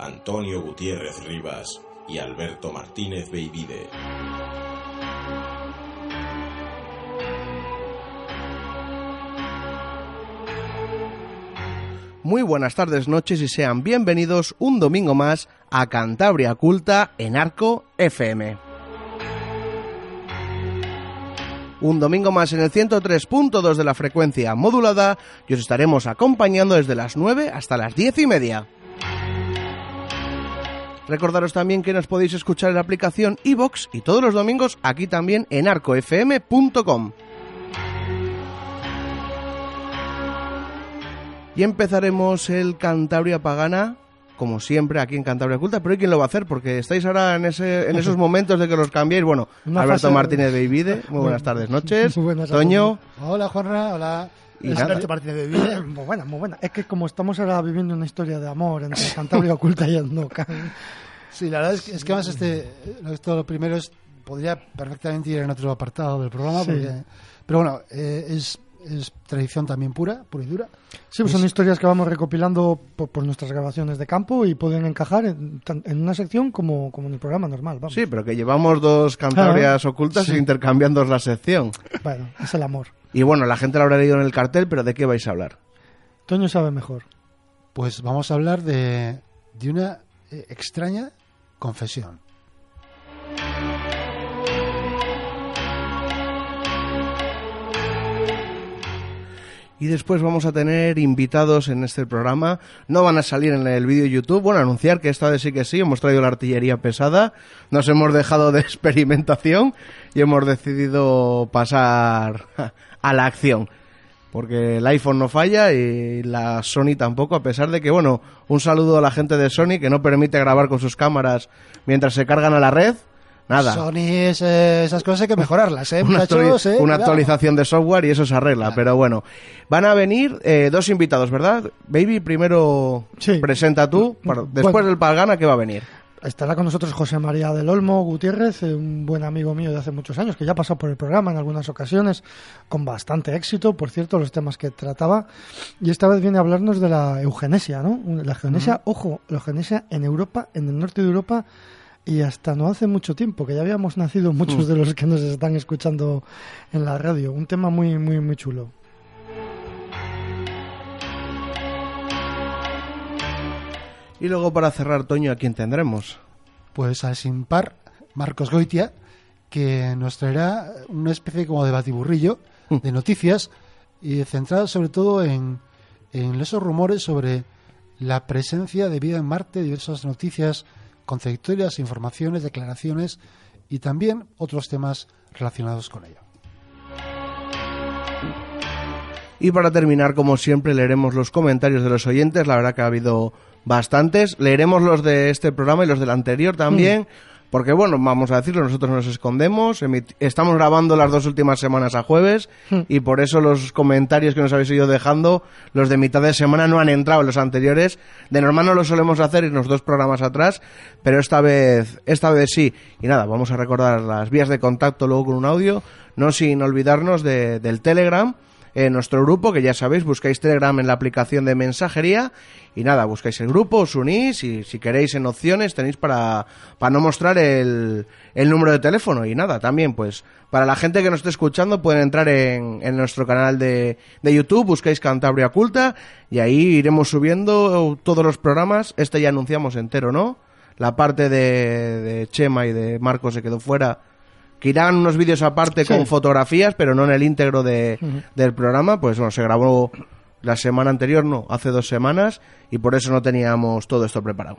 Antonio Gutiérrez Rivas y Alberto Martínez Beivide. Muy buenas tardes, noches y sean bienvenidos un domingo más a Cantabria Oculta en Arco FM. Un domingo más en el 103.2 de la frecuencia modulada y os estaremos acompañando desde las 9 hasta las 10 y media. Recordaros también que nos podéis escuchar en la aplicación iVox y todos los domingos aquí también en arcofm.com. Y empezaremos el Cantabria Pagana, como siempre, aquí en Cantabria Oculta. Pero ¿y quién lo va a hacer? Porque estáis ahora en, ese, en esos momentos de que los cambiéis. Bueno, Una Alberto fase- Martínez muy buenas tardes, noches. Muy buenas Toño. Hola, Juanra. Hola. Y Es nada. De Vida. Muy buena, muy buena. Es que como estamos ahora viviendo una historia de amor entre Cantabria Oculta y Andocan. Sí, la verdad es que, es que además este, esto lo primero es, podría perfectamente ir en otro apartado del programa, Sí. porque- pero bueno, eh, es, es tradición también pura, pura y dura. Sí, pues son historias que vamos recopilando por, por nuestras grabaciones de campo y pueden encajar en, en una sección como, como en el programa normal. Vamos. sí, pero que llevamos dos Cantabrias ocultas Sí. intercambiando la sección. Bueno, es el amor. Y bueno, la gente lo habrá leído en el cartel, pero ¿de qué vais a hablar? Toño sabe mejor. Pues vamos a hablar de, de una eh, extraña confesión. Y después vamos a tener invitados en este programa. No van a salir en el vídeo de YouTube. Bueno, anunciar que esta vez sí que sí. Hemos traído la artillería pesada. Nos hemos dejado de experimentación y hemos decidido pasar a la acción. Porque el iPhone no falla y la Sony tampoco, a pesar de que, bueno, un saludo a la gente de Sony que no permite grabar con sus cámaras mientras se cargan a la red. Nada. Sony, es, eh, esas cosas hay que mejorarlas, ¿eh, una, muchachos? eh? una actualización de software y eso se arregla. Pero bueno, van a venir eh, dos invitados, ¿verdad? Baby, primero Sí. presenta tú. para- después Bueno. del Palgana, ¿qué va a venir? Estará con nosotros José María del Olmo Gutiérrez, eh, un buen amigo mío de hace muchos años, que ya ha pasado por el programa en algunas ocasiones, con bastante éxito, por cierto, los temas que trataba. Y esta vez viene a hablarnos de la eugenesia, ¿no? La eugenesia, ojo, la eugenesia en Europa, en el norte de Europa, y hasta no hace mucho tiempo, que ya habíamos nacido muchos de los que nos están escuchando en la radio. Un tema muy, muy, muy chulo. Y luego para cerrar, Toño, ¿a quién tendremos? Pues al sin par, Marcos Goitia, que nos traerá una especie como de batiburrillo de noticias y centrado sobre todo en, en esos rumores sobre la presencia de vida en Marte, diversas noticias contradictorias, informaciones, declaraciones y también otros temas relacionados con ello. Y para terminar, como siempre, leeremos los comentarios de los oyentes. La verdad que ha habido bastantes. Leeremos los de este programa y los del anterior también. Porque, bueno, vamos a decirlo, nosotros nos escondemos. Estamos grabando las dos últimas semanas a jueves. Y por eso los comentarios que nos habéis ido dejando, los de mitad de semana, no han entrado en los anteriores. De normal no lo solemos hacer en los dos programas atrás. Pero esta vez, esta vez sí. Y nada, vamos a recordar las vías de contacto luego con un audio. No sin olvidarnos de- del Telegram en nuestro grupo, que ya sabéis, buscáis Telegram en la aplicación de mensajería y nada, buscáis el grupo, os unís y si queréis en opciones tenéis para, para no mostrar el, el número de teléfono y nada, también pues para la gente que nos esté escuchando pueden entrar en, en nuestro canal de, de YouTube, buscáis Cantabria Culta y ahí iremos subiendo todos los programas, este ya anunciamos entero, ¿no? la parte de, de Chema y de Marco se quedó fuera, que irán unos vídeos aparte Sí. con fotografías, pero no en el íntegro de, del programa, pues bueno, se grabó la semana anterior, no, hace dos semanas, y por eso no teníamos todo esto preparado.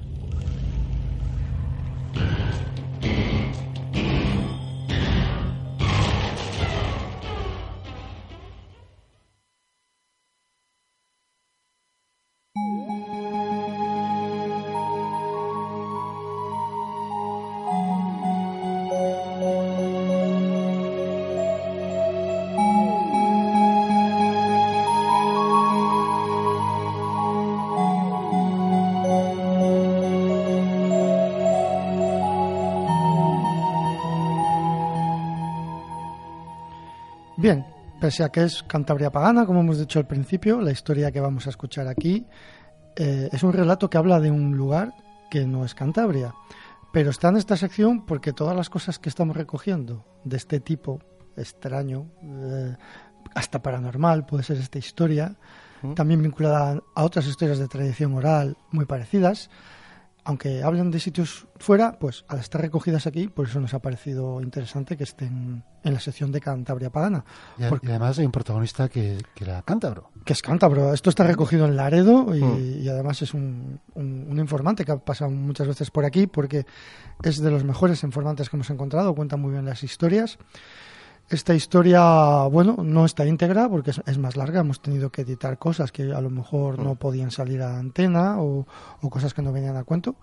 Bien, pese a que es Cantabria Pagana, como hemos dicho al principio, la historia que vamos a escuchar aquí eh, es un relato que habla de un lugar que no es Cantabria, pero está en esta sección porque todas las cosas que estamos recogiendo de este tipo extraño, eh, hasta paranormal, puede ser esta historia, también vinculada a otras historias de tradición oral muy parecidas, aunque hablan de sitios fuera, pues al estar recogidas aquí, por eso nos ha parecido interesante que estén en la sección de Cantabria Pagana. Y, Porque- y además hay un protagonista que, que era cántabro. que es cántabro. Esto está recogido en Laredo y, Mm. y además es un, un- un informante que ha pasado muchas veces por aquí porque es de los mejores informantes que hemos encontrado, cuenta muy bien las historias. Esta historia, bueno, no está íntegra porque es, es más larga, hemos tenido que editar cosas que a lo mejor no podían salir a antena o, o cosas que no venían a cuento.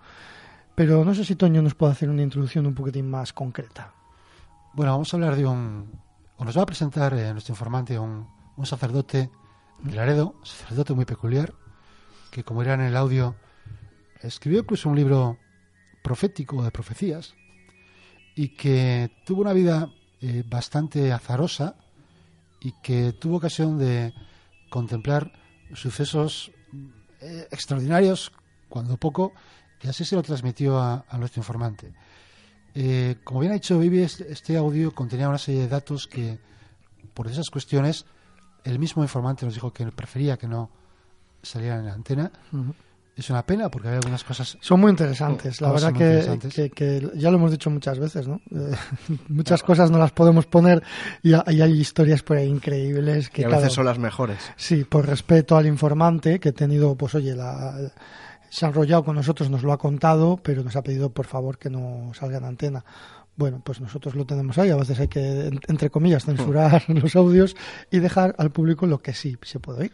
Pero no sé si Toño nos puede hacer una introducción un poquitín más concreta. Bueno, vamos a hablar de un... O nos va a presentar eh, nuestro informante un, un sacerdote de Laredo, sacerdote muy peculiar, que como era en el audio, escribió incluso un libro profético de profecías y que tuvo una vida eh, bastante azarosa y que tuvo ocasión de contemplar sucesos eh, extraordinarios, cuando poco, y así se lo transmitió a, nuestro informante. Eh, como bien ha dicho Vivi, este audio contenía una serie de datos que, por esas cuestiones, el mismo informante nos dijo que prefería que no salieran en la antena. Es una pena porque hay algunas cosas Son muy interesantes, la Todas verdad que, interesantes. que- que ya lo hemos dicho muchas veces, ¿no? Eh, muchas cosas no las podemos poner y, ha- y hay historias por ahí increíbles que a veces claro, son las mejores. Sí, por respeto al informante que ha tenido, pues oye, la, se ha enrollado con nosotros, nos lo ha contado, pero nos ha pedido por favor que no salga en antena. Bueno, pues nosotros lo tenemos ahí, a veces hay que, en- entre comillas, censurar los audios y dejar al público lo que sí se puede oír.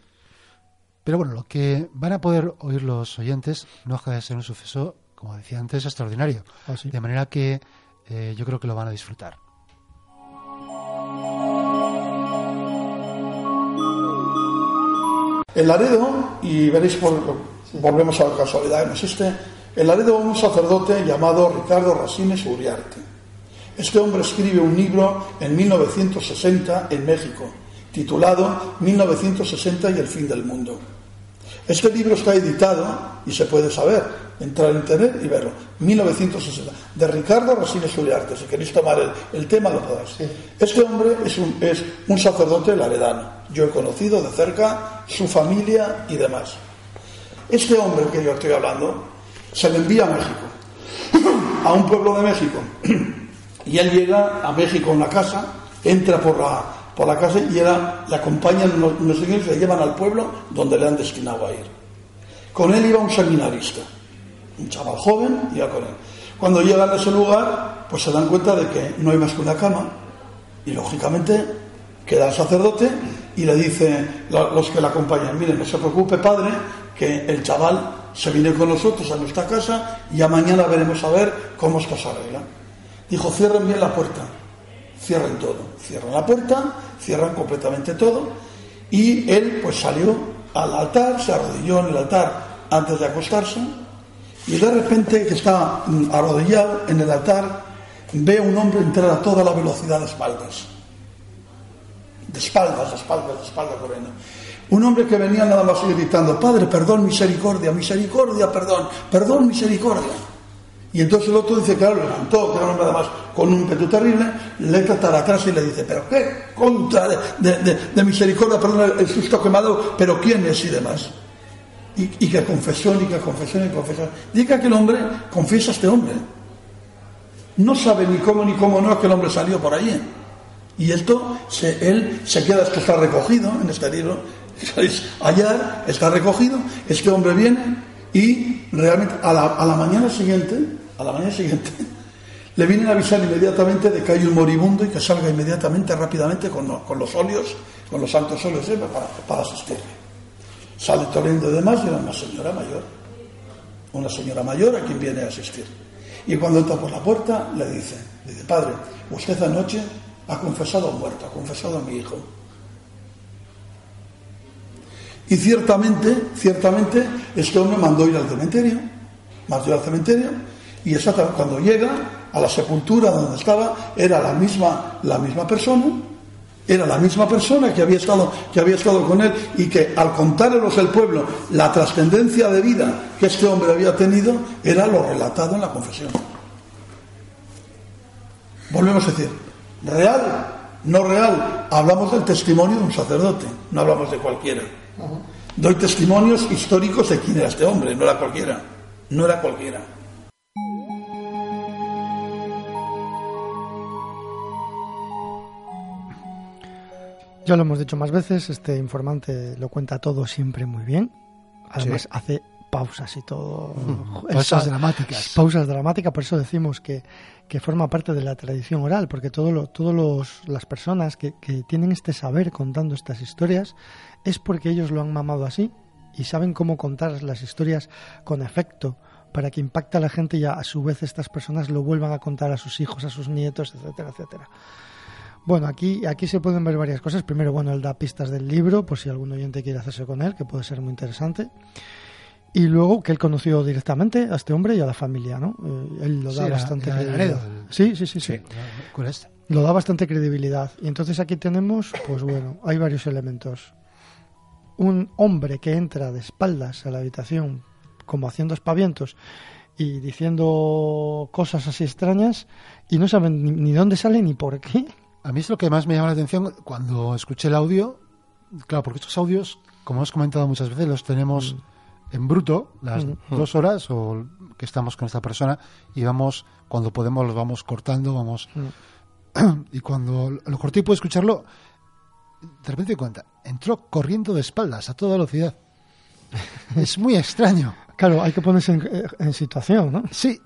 Pero bueno, lo que van a poder oír los oyentes no deja de ser un suceso, como decía antes, extraordinario. Así. De manera que eh, yo creo que lo van a disfrutar. En Laredo, y veréis, por, volvemos a la casualidad, no existe, en Laredo un sacerdote llamado Ricardo Rasines Uriarte. Este hombre escribe un libro en 1960 en México, titulado 1960 y el fin del mundo. Este libro está editado y se puede saber, entrar en internet y verlo. 1960, de Ricardo Rasines Uriarte. Si queréis tomar el, el tema, lo podéis. Este hombre es un, es un sacerdote laredano. Yo he conocido de cerca su familia y demás. Este hombre que yo estoy hablando se le envía a México, a un pueblo de México, Y él llega a México a una casa, entra por la, por la casa y era, le acompañan unos, unos señores, le llevan al pueblo donde le han destinado a ir. Con él iba un seminarista, un chaval joven, iba con él. Cuando llegan a ese lugar, pues se dan cuenta de que no hay más que una cama y lógicamente queda el sacerdote y le dice lo- los que le acompañan, miren, no se preocupe padre, que el chaval se viene con nosotros a nuestra casa y ya mañana veremos a ver cómo esto se arregla. Dijo, cierren bien la puerta, cierren todo, cierran la puerta, cierran completamente todo y él pues salió al altar, se arrodilló en el altar antes de acostarse y de repente que está mm, arrodillado en el altar ve a un hombre entrar a toda la velocidad de espaldas de espaldas, de espaldas, de espaldas corriendo. Un hombre que venía nada más gritando, Padre, perdón, misericordia, misericordia, perdón, perdón, misericordia. Y entonces el otro dice, claro, levantó, que era un hombre con un impetu terrible, le trata atrás y le dice, pero qué contra de, de- de- de misericordia, perdón, el susto que me ha dado, pero quién es y demás. Y, y que confesión, y que confesión, y confesión. Diga que el hombre confiesa a este hombre. No sabe ni cómo ni cómo no es que el hombre salió por allí. Y esto, él se queda, esto está recogido en este libro, allá está recogido, este hombre viene y realmente a la mañana siguiente, a la mañana siguiente, le vienen a avisar inmediatamente de que hay un moribundo y que salga inmediatamente, rápidamente, con, lo- con los óleos, con los santos óleos ¿eh? para, para asistirle. Sale corriendo de más y era una señora mayor, una señora mayor a quien viene a asistir. Y cuando entra por la puerta, le dice, dice, padre, usted anoche ha confesado a un muerto, ha confesado a mi hijo. Y ciertamente, ciertamente, este hombre mandó ir al cementerio, mandó ir al cementerio, y cuando llega a la sepultura donde estaba, era la misma, la misma persona, era la misma persona que había estado, que había estado con él, y que al contárselos el pueblo la trascendencia de vida que este hombre había tenido, era lo relatado en la confesión. Volvemos a decir, real, no real, hablamos del testimonio de un sacerdote, no hablamos de cualquiera. Doy testimonios históricos de quién era este hombre, no era cualquiera, no era cualquiera. Ya lo hemos dicho más veces, este informante lo cuenta todo siempre muy bien. Además Sí. hace pausas y todo. Pausas Esa- dramáticas. Pausas dramáticas, por eso decimos que, que forma parte de la tradición oral, porque todas lo, todos los, las personas que, que tienen este saber contando estas historias es porque ellos lo han mamado así y saben cómo contar las historias con efecto para que impacte a la gente y a, a su vez estas personas lo vuelvan a contar a sus hijos, a sus nietos, etcétera, etcétera. Bueno, aquí, aquí se pueden ver varias cosas. Primero, bueno, él da pistas del libro, por si algún oyente quiere hacerse con él, que puede ser muy interesante. Y luego que él conoció directamente a este hombre y a la familia, ¿no? Eh, él lo Sí, da bastante credibilidad. El- Sí, sí, sí, sí. ¿Cuál es? Lo da bastante credibilidad. Y entonces aquí tenemos, pues bueno, hay varios elementos. Un hombre que entra de espaldas a la habitación, como haciendo espavientos y diciendo cosas así extrañas, y no saben ni, ni dónde sale ni por qué. A mí es lo que más me llama la atención cuando escuché el audio. Claro, porque estos audios, como hemos comentado muchas veces, los tenemos en bruto, las Mm. dos horas o que estamos con esta persona, y vamos, cuando podemos, los vamos cortando, vamos. y cuando lo corté y puedo escucharlo, de repente cuenta, entró corriendo de espaldas a toda velocidad. es muy extraño. Claro, hay que ponerse en, eh, en situación, ¿no? Sí,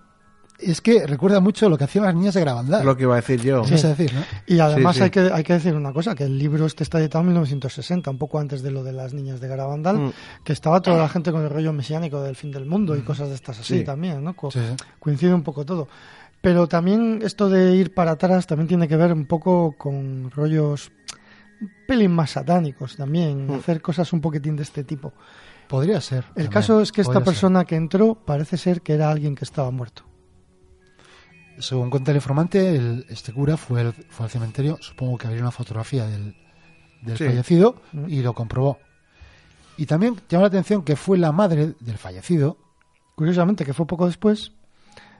es que recuerda mucho lo que hacían las niñas de Gravandal. Es lo que iba a decir yo. A decir, ¿no? Y además Sí, sí. Hay, que, hay que decir una cosa, que el libro este está editado en 1960, un poco antes de lo de las niñas de Garabandal, Mm. que estaba toda la gente con el rollo mesiánico del fin del mundo y cosas de estas así Sí. también, ¿no? Co- Sí, sí. Coincide un poco todo. Pero también esto de ir para atrás también tiene que ver un poco con rollos un pelín más satánicos también, Mm. hacer cosas un poquitín de este tipo. Podría ser. El también, caso es que esta podría ser. persona que entró parece ser que era alguien que estaba muerto. Según cuenta el informante, el- este cura fue, al- fue al cementerio, supongo que habría una fotografía del, del Sí. fallecido Mm. y lo comprobó. Y también llama la atención que fue la madre del fallecido. Curiosamente, que fue poco después,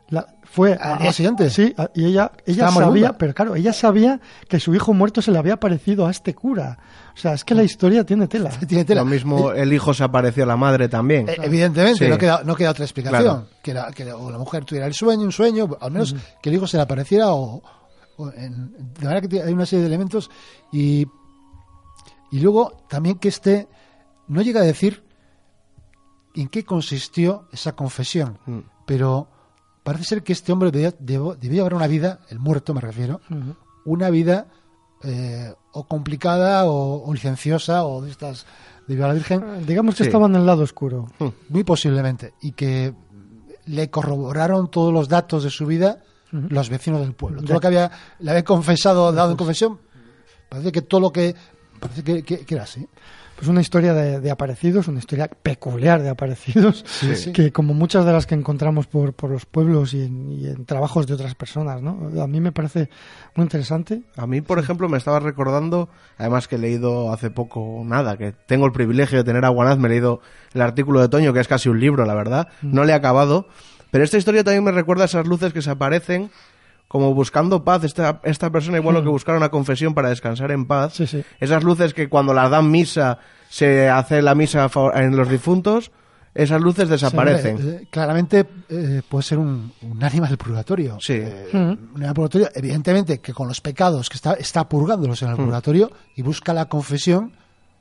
la, fue Al día siguiente. Sí, a- y ella, ella Estaba sabía, moribunda. pero claro, ella sabía que su hijo muerto se le había parecido a este cura. O sea, es que la historia tiene tela. Tiene tela. Lo mismo el hijo se apareció a la madre también. Eh, Evidentemente, Sí. no, queda, no queda otra explicación. Claro. Que, la, que o la mujer tuviera el sueño, un sueño, al menos que el hijo se le apareciera o, o en- de manera que hay una serie de elementos y, y luego también que este no llega a decir en qué consistió esa confesión, Mm. pero parece ser que este hombre debía, debo- debía llevar una vida, el muerto me refiero, una vida eh, o complicada o, o licenciosa o de estas de la Virgen, Digamos que Sí. estaba en el lado oscuro. muy posiblemente, y que le corroboraron todos los datos de su vida los vecinos del pueblo. Todo lo que había, le había confesado, dado en confesión, parece que todo lo que... Parece que, que- que era así. Pues una historia de, de aparecidos, una historia peculiar de aparecidos, sí. que como muchas de las que encontramos por, por los pueblos y en, y en trabajos de otras personas, ¿no? A mí me parece muy interesante. A mí, por ejemplo, me estaba recordando, además que he leído hace poco nada, que tengo el privilegio de tener a Guanaz, me he leído el artículo de Toño, que es casi un libro, la verdad, no le he acabado, pero esta historia también me recuerda a esas luces que se aparecen como buscando paz, esta, esta persona igual lo que buscara una confesión para descansar en paz, Sí, sí. esas luces que cuando las dan misa se hace la misa en los difuntos, esas luces desaparecen. Eh, eh, claramente eh, puede ser un, un ánima del purgatorio. Sí. Eh, un ánima del purgatorio, evidentemente que con los pecados que está, está purgándolos en el purgatorio y busca la confesión,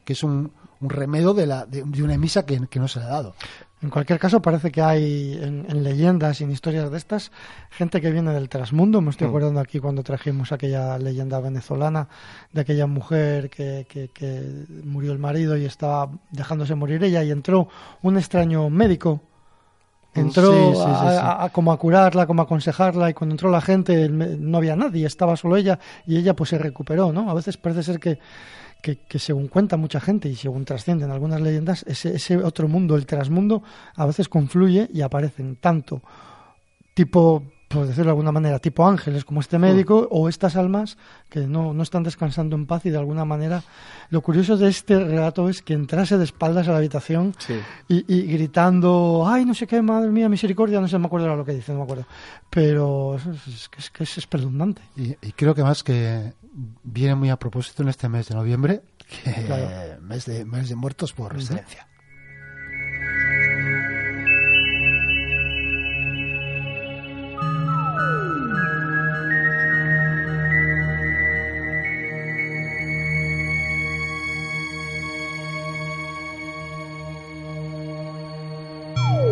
que es un, un remedio de, la, de, de una emisa que, que no se le ha dado. En cualquier caso, parece que hay en, en leyendas y en historias de estas gente que viene del trasmundo. Me estoy acordando aquí cuando trajimos aquella leyenda venezolana de aquella mujer que, que- que murió el marido y estaba dejándose morir ella y entró un extraño médico. Entró Sí, sí, sí, a, a- a como a curarla, como a aconsejarla y cuando entró la gente no había nadie, estaba solo ella y ella pues se recuperó, ¿no? A veces parece ser que, que, según cuenta mucha gente y según trascienden algunas leyendas, ese, ese otro mundo, el trasmundo, a veces confluye y aparecen tanto tipo, por decirlo de alguna manera, tipo ángeles como este médico o estas almas que no, no están descansando en paz y de alguna manera lo curioso de este relato es que entrase de espaldas a la habitación Sí. y, y gritando, ay, no sé qué, madre mía, misericordia, no sé, me acuerdo lo que dice, no me acuerdo. Pero es, es, que es, que es espeluznante. Y, y creo que más que viene muy a propósito en este mes de noviembre, que Claro. mes, de, mes de muertos por excelencia.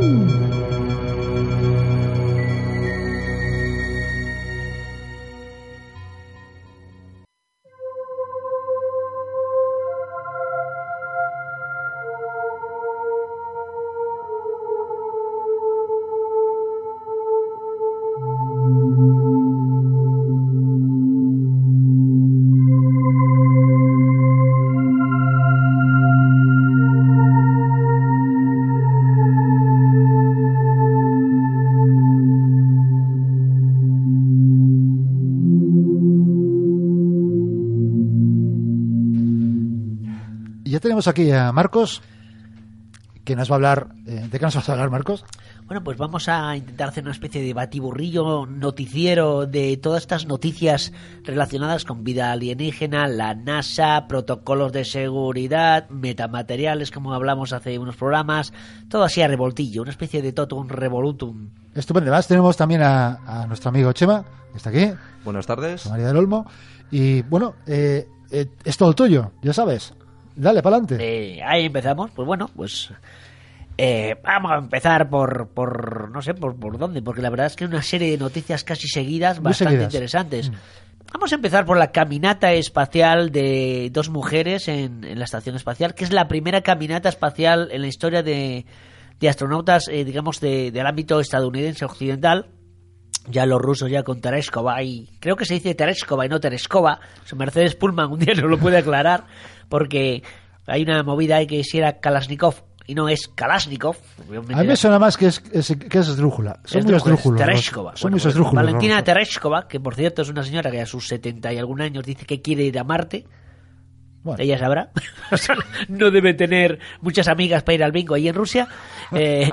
Y tenemos aquí a Marcos, que nos va a hablar. eh, ¿De qué nos vas a hablar, Marcos? Bueno, pues vamos a intentar hacer una especie de batiburrillo noticiero de todas estas noticias relacionadas con vida alienígena, la NASA, protocolos de seguridad, metamateriales, como hablamos hace unos programas, todo así a revoltillo, una especie de totum revolutum. Estupendo. Además, tenemos también a, a nuestro amigo Chema, que está aquí, Buenas tardes. María del Olmo. Y bueno, eh, eh, es todo tuyo, ya sabes. Dale, para adelante. Eh, ahí empezamos, pues bueno, pues eh, vamos a empezar por, por no sé, por, por dónde, porque la verdad es que hay una serie de noticias casi seguidas Muy bastante seguidas. interesantes. Vamos a empezar por la caminata espacial de dos mujeres en, en la estación espacial, que es la primera caminata espacial en la historia de, de astronautas, eh, digamos, de- del ámbito estadounidense occidental. Ya los rusos ya con Tereshkova y creo que se dice Tereshkova y no Tereshkova. Mercedes Pullman un día no lo puede aclarar porque hay una movida que si era Kalashnikov y no es Kalashnikov. A mí me suena más que es, es- que es esdrújula. Son muy Esdrújula, esdrújulos. los- Tereshkova. Son Bueno, muy pues, Valentina. Tereshkova, que por cierto es una señora que a sus 70 y algún años dice que quiere ir a Marte. Bueno. Ella sabrá. no debe tener muchas amigas para ir al bingo ahí en Rusia. Eh,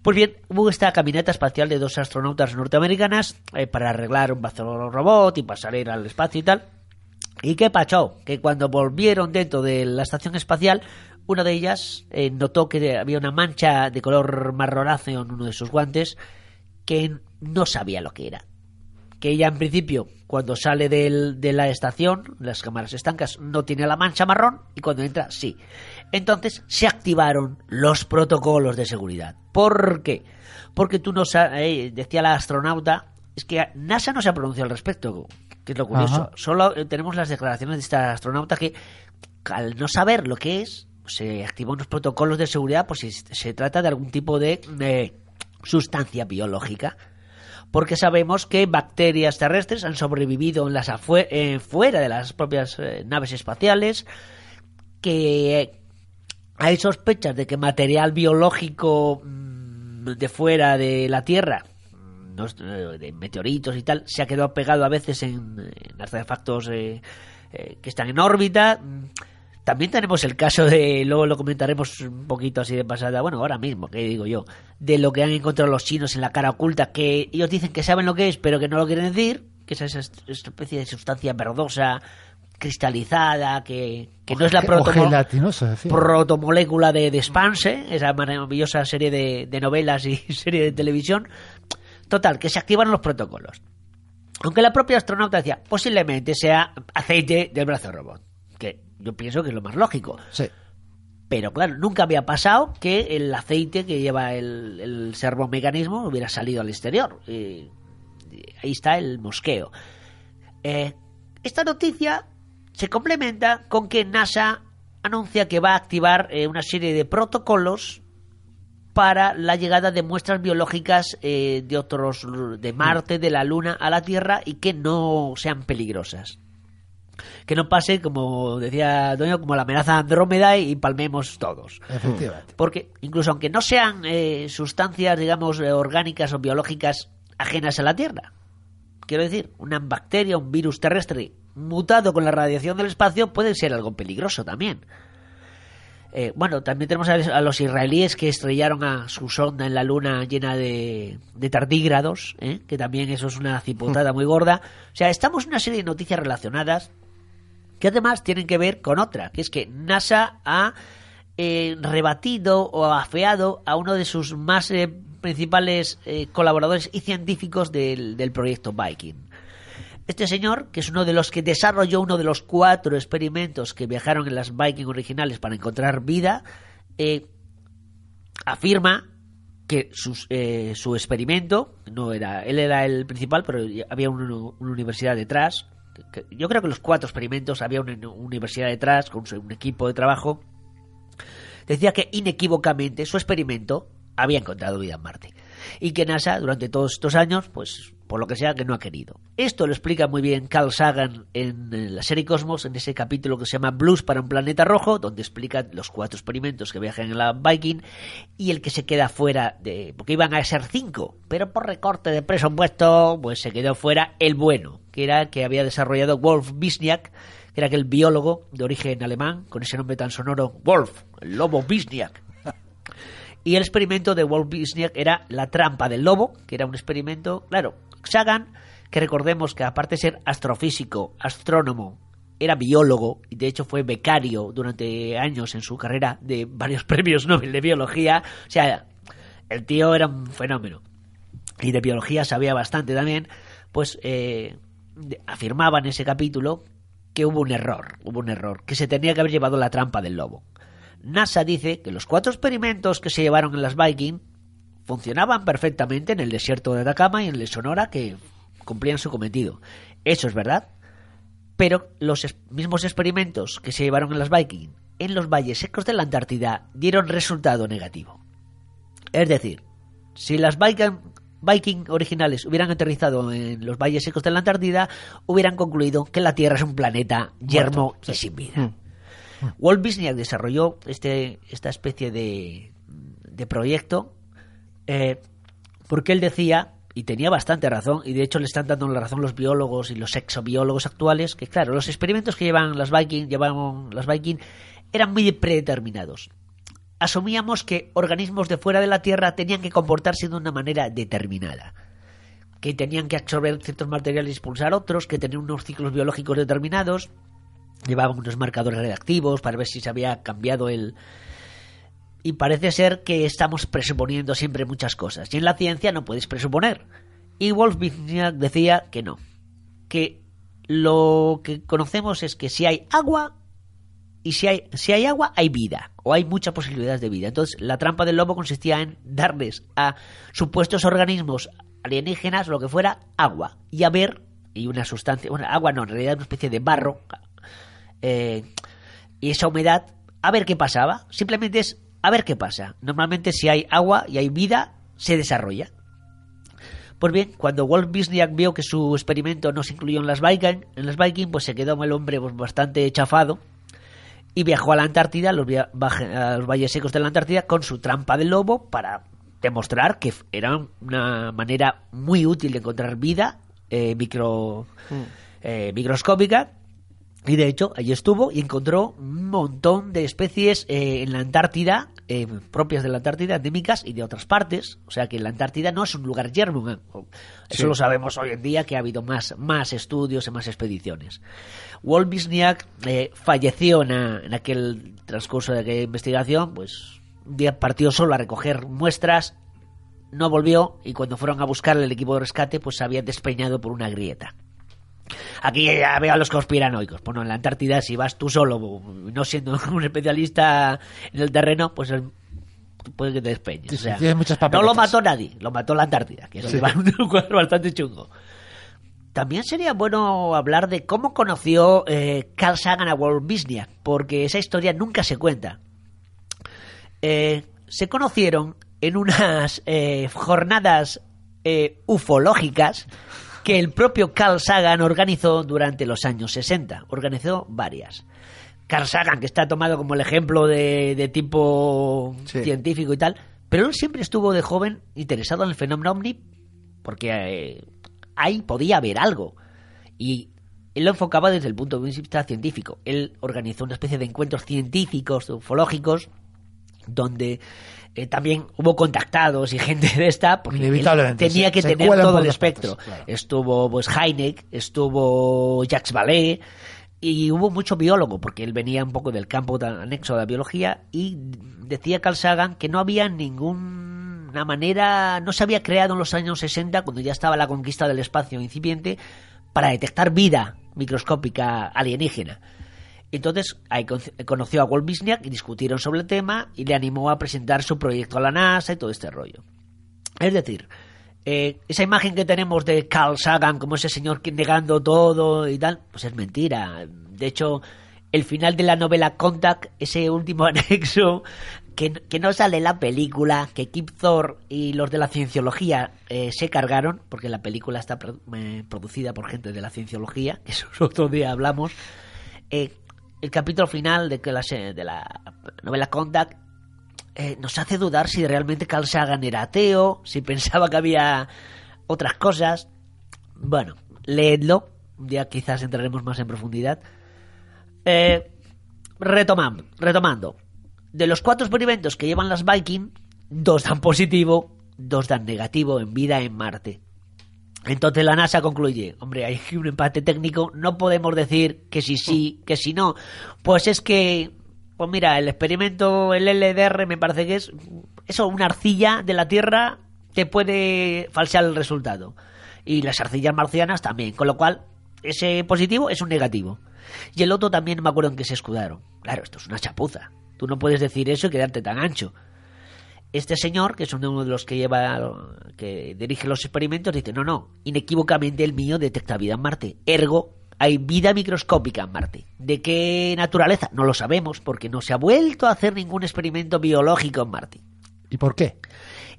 pues bien, hubo esta caminata espacial de dos astronautas norteamericanas eh, para arreglar un vacío robot y para salir al espacio y tal. ¿Y qué pasó? Que cuando volvieron dentro de la estación espacial, una de ellas eh, notó que había una mancha de color marronáceo en uno de sus guantes que no sabía lo que era. que ella en principio, cuando sale del- de la estación, las cámaras estancas, no tiene la mancha marrón y cuando entra, sí. Entonces se activaron los protocolos de seguridad. ¿Por qué? Porque tú no sabes, decía la astronauta, es que NASA no se ha pronunciado al respecto, que es lo curioso. Ajá. Solo eh, tenemos las declaraciones de esta astronauta que, al no saber lo que es, se activan unos protocolos de seguridad por si se trata de algún tipo de, de sustancia biológica porque sabemos que bacterias terrestres han sobrevivido en las eh, fuera de las propias eh, naves espaciales, que hay sospechas de que material biológico mm, de fuera de la Tierra, no eh, de meteoritos y tal, se ha quedado pegado a veces en, en artefactos eh, eh, que están en órbita. Mm, También tenemos el caso de, luego lo comentaremos un poquito así de pasada, bueno, ahora mismo, que digo yo, de lo que han encontrado los chinos en la cara oculta, que ellos dicen que saben lo que es, pero que no lo quieren decir, que es esa especie de sustancia verdosa, cristalizada, que, que no es la protomo- protomolécula de, de Spanse, esa maravillosa serie de, de novelas y serie de televisión. Total, que se activan los protocolos. Aunque la propia astronauta decía, posiblemente sea aceite del brazo robot. Que yo pienso que es lo más lógico. Sí. Pero claro, nunca había pasado que el aceite que lleva el, el servomecanismo hubiera salido al exterior. Eh, ahí está el mosqueo. Eh, esta noticia se complementa con que NASA anuncia que va a activar eh, una serie de protocolos para la llegada de muestras biológicas eh, de otros de Marte, de la Luna a la Tierra y que no sean peligrosas. Que no pase, como decía Doño, como la amenaza de Andrómeda y palmemos todos. Efectivamente. Porque incluso aunque no sean eh, sustancias, digamos, eh, orgánicas o biológicas ajenas a la Tierra, quiero decir, una bacteria, un virus terrestre mutado con la radiación del espacio puede ser algo peligroso también. Eh, bueno, también tenemos a, a los israelíes que estrellaron a su sonda en la luna llena de, de tardígrados, ¿eh? que también eso es una cipotada muy gorda. O sea, estamos en una serie de noticias relacionadas que además tienen que ver con otra, que es que NASA ha eh, rebatido o afeado a uno de sus más eh, principales eh, colaboradores y científicos del, del proyecto Viking. Este señor, que es uno de los que desarrolló uno de los cuatro experimentos que viajaron en las Viking originales para encontrar vida, eh, afirma que eh, su experimento no era él era el principal pero había un- una universidad detrás que- yo creo que los cuatro experimentos había una universidad detrás con un equipo de trabajo decía que inequívocamente su experimento había encontrado vida en Marte y que NASA durante todos estos años pues por lo que sea que no ha querido. Esto lo explica muy bien Carl Sagan en, la serie Cosmos en ese capítulo que se llama Blues para un planeta rojo donde explica los cuatro experimentos que viajan en la Viking y el que se queda fuera de porque iban a ser cinco pero por recorte de presupuesto pues se quedó fuera el bueno que era que había desarrollado Wolf Wisniak que era aquel biólogo de origen alemán con ese nombre tan sonoro Wolf el lobo Wisniak y el experimento de Walt Wisniak era la trampa del lobo, que era un experimento, claro, Sagan, que recordemos que aparte de ser astrofísico, astrónomo, era biólogo y de hecho fue becario durante años en su carrera de varios premios Nobel de biología, o sea, el tío era un fenómeno. Y de biología sabía bastante también, pues eh, afirmaba en ese capítulo que hubo un error, hubo un error, que se tenía que haber llevado la trampa del lobo. NASA dice que los cuatro experimentos que se llevaron en las Viking funcionaban perfectamente en el desierto de Atacama y en el de Sonora que cumplían su cometido. Eso es verdad, pero los mismos experimentos que se llevaron en las Viking en los valles secos de la Antártida dieron resultado negativo. Es decir, si las Viking, Viking originales hubieran aterrizado en los valles secos de la Antártida, hubieran concluido que la Tierra es un planeta yermo y sin vida. Walt Wisniak desarrolló este, esta especie de, de proyecto eh, porque él decía, y tenía bastante razón, y de hecho le están dando la razón los biólogos y los exobiólogos actuales, que claro, los experimentos que llevan Viking, llevaban las Viking eran muy predeterminados. Asumíamos que organismos de fuera de la Tierra tenían que comportarse de una manera determinada que tenían que absorber ciertos materiales y expulsar otros, que tenían unos ciclos biológicos determinados, llevaban unos marcadores reactivos para ver si se había cambiado el... Y parece ser que estamos presuponiendo siempre muchas cosas. Y en la ciencia no puedes presuponer. Y Wolf decía que no, que lo que conocemos es que si hay agua y si hay, si hay agua hay vida o hay muchas posibilidades de vida. Entonces la trampa del lobo consistía en darles a supuestos organismos alienígenas, lo que fuera, agua y a ver, y una sustancia, bueno, agua no, en realidad una especie de barro, eh, y esa humedad, a ver qué pasaba. Simplemente es a ver qué pasa. Normalmente si hay agua y hay vida, se desarrolla. Pues bien, cuando Walt Disney vio que su experimento no se incluyó en las Viking, en las Viking pues se quedó el hombre pues, bastante chafado y viajó a la Antártida, a los, a los valles secos de la Antártida, con su trampa de lobo para demostrar que era una manera muy útil de encontrar vida eh, micro, eh, microscópica y de hecho, allí estuvo y encontró un montón de especies eh, en la Antártida, eh, propias de la Antártida, endémicas y de otras partes. O sea que la Antártida no es un lugar yermo. ¿eh? Eso lo sabemos hoy en día, que ha habido más, más estudios y más expediciones. Walt Wisniak falleció en, en, aquel transcurso de aquella investigación, pues un día partió solo a recoger muestras, no volvió y cuando fueron a buscarle el equipo de rescate, pues se había despeñado por una grieta. Aquí ya veo a los conspiranoicos. Bueno, en la Antártida, si vas tú solo, no siendo un especialista en el terreno, pues puede que te despeñes. no lo mató nadie, lo mató la Antártida, que es un cuadro bastante chungo. También sería bueno hablar de cómo conoció eh, Carl Sagan a Walt Disney, porque esa historia nunca se cuenta. Eh, se conocieron en unas eh, jornadas ufológicas que el propio Carl Sagan organizó durante los años 60. Organizó varias. Carl Sagan, que está tomado como el ejemplo de, tipo científico y tal, pero él siempre estuvo de joven interesado en el fenómeno ovni porque eh, ahí podía haber algo. Y él lo enfocaba desde el punto de vista científico. Él organizó una especie de encuentros científicos, ufológicos, donde eh, también hubo contactados y gente de esta, porque tenía que tener todo el espectro. Estuvo pues Heineck, estuvo Jacques Vallée, y hubo mucho biólogo, porque él venía un poco del campo anexo de la biología, y decía Carl Sagan que no había ninguna manera, no se había creado en los años 60, cuando ya estaba la conquista del espacio incipiente, para detectar vida microscópica alienígena. Entonces ahí conoció a Walt Wisniak y discutieron sobre el tema y le animó a presentar su proyecto a la NASA y todo este rollo. Es decir, eh, esa imagen que tenemos de Carl Sagan como ese señor que negando todo y tal, pues es mentira. De hecho, el final de la novela Contact, ese último anexo que, no sale la película, que Kip Thor y los de la cienciología eh, se cargaron, porque la película está eh, producida por gente de la cienciología, que eso otro día hablamos. Eh, el capítulo final de, la, de la novela Contact eh, nos hace dudar si realmente Carl Sagan era ateo, si pensaba que había otras cosas. Bueno, leedlo, día quizás entraremos más en profundidad. Eh, retomando, retomando, de los cuatro experimentos que llevan las Viking, dos dan positivo, dos dan negativo en vida en Marte. Entonces la NASA concluye, hombre, hay un empate técnico, no podemos decir que si sí, que si no. Pues es que, pues mira, el experimento, el LDR me parece que es, eso, una arcilla de la Tierra te puede falsear el resultado. Y las arcillas marcianas también, con lo cual ese positivo es un negativo. Y el otro también me acuerdo en que se escudaron. Claro, esto es una chapuza. Tú no puedes decir eso y quedarte tan ancho. Este señor, que es uno de los que lleva, que dirige los experimentos, dice, no, no, inequívocamente el mío detecta vida en Marte. Ergo, hay vida microscópica en Marte. ¿De qué naturaleza? No lo sabemos, porque no se ha vuelto a hacer ningún experimento biológico en Marte. ¿Y por qué?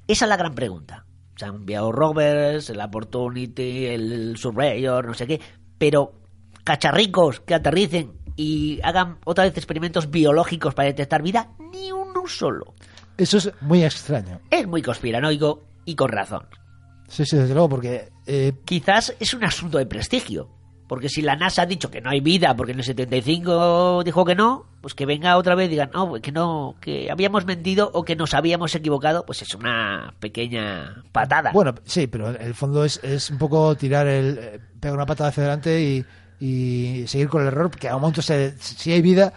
Esa es la gran pregunta. Se han enviado rovers, el Opportunity, el Surveyor, no sé qué, pero cacharricos que aterricen y hagan otra vez experimentos biológicos para detectar vida, ni uno solo. Eso es muy extraño. Es muy conspiranoico y con razón. Sí, sí, desde luego, porque... Eh, Quizás es un asunto de prestigio. Porque si la NASA ha dicho que no hay vida, porque en el 75 dijo que no, pues que venga otra vez y digan, no, que no, que habíamos mentido o que nos habíamos equivocado, pues es una pequeña patada. Bueno, sí, pero el fondo es, es un poco tirar el... Eh, pegar una patada hacia adelante y, y seguir con el error, porque a un momento si hay vida,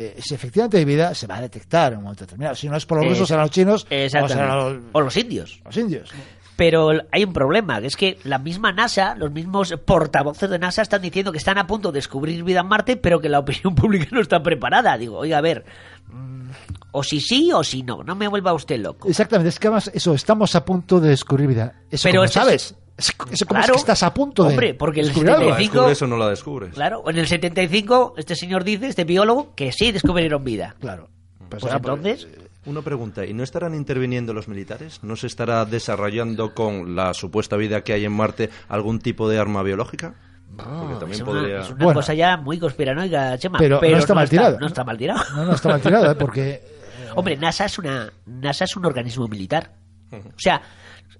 eh, si efectivamente hay vida, se va a detectar en un momento determinado. Si no es por los rusos, serán los chinos o, los, o los indios. Los indios. Pero hay un problema, que es que la misma NASA, los mismos portavoces de NASA están diciendo que están a punto de descubrir vida en Marte, pero que la opinión pública no está preparada. Digo, oiga, a ver, mm, o si sí o si no, no me vuelva usted loco. Exactamente, es que además, eso, estamos a punto de descubrir vida. Eso Pero como eso es- Es, eso Claro. que estás a punto de. Hombre, porque el descubrir algo. 75 descubres o no la descubres. Claro, en el 75 este señor dice, este biólogo, que sí descubrieron vida. Claro. Pues, ah, entonces, Una pregunta, ¿y no estarán interviniendo los militares? ¿No se estará desarrollando con la supuesta vida que hay en Marte algún tipo de arma biológica? También es una, podría... es una Bueno. cosa ya muy conspiranoica, Chema. Pero no está mal tirado. No está mal tirado. No, no, está mal tirado, ¿eh? porque. Hombre, NASA es una NASA es un organismo militar. O sea,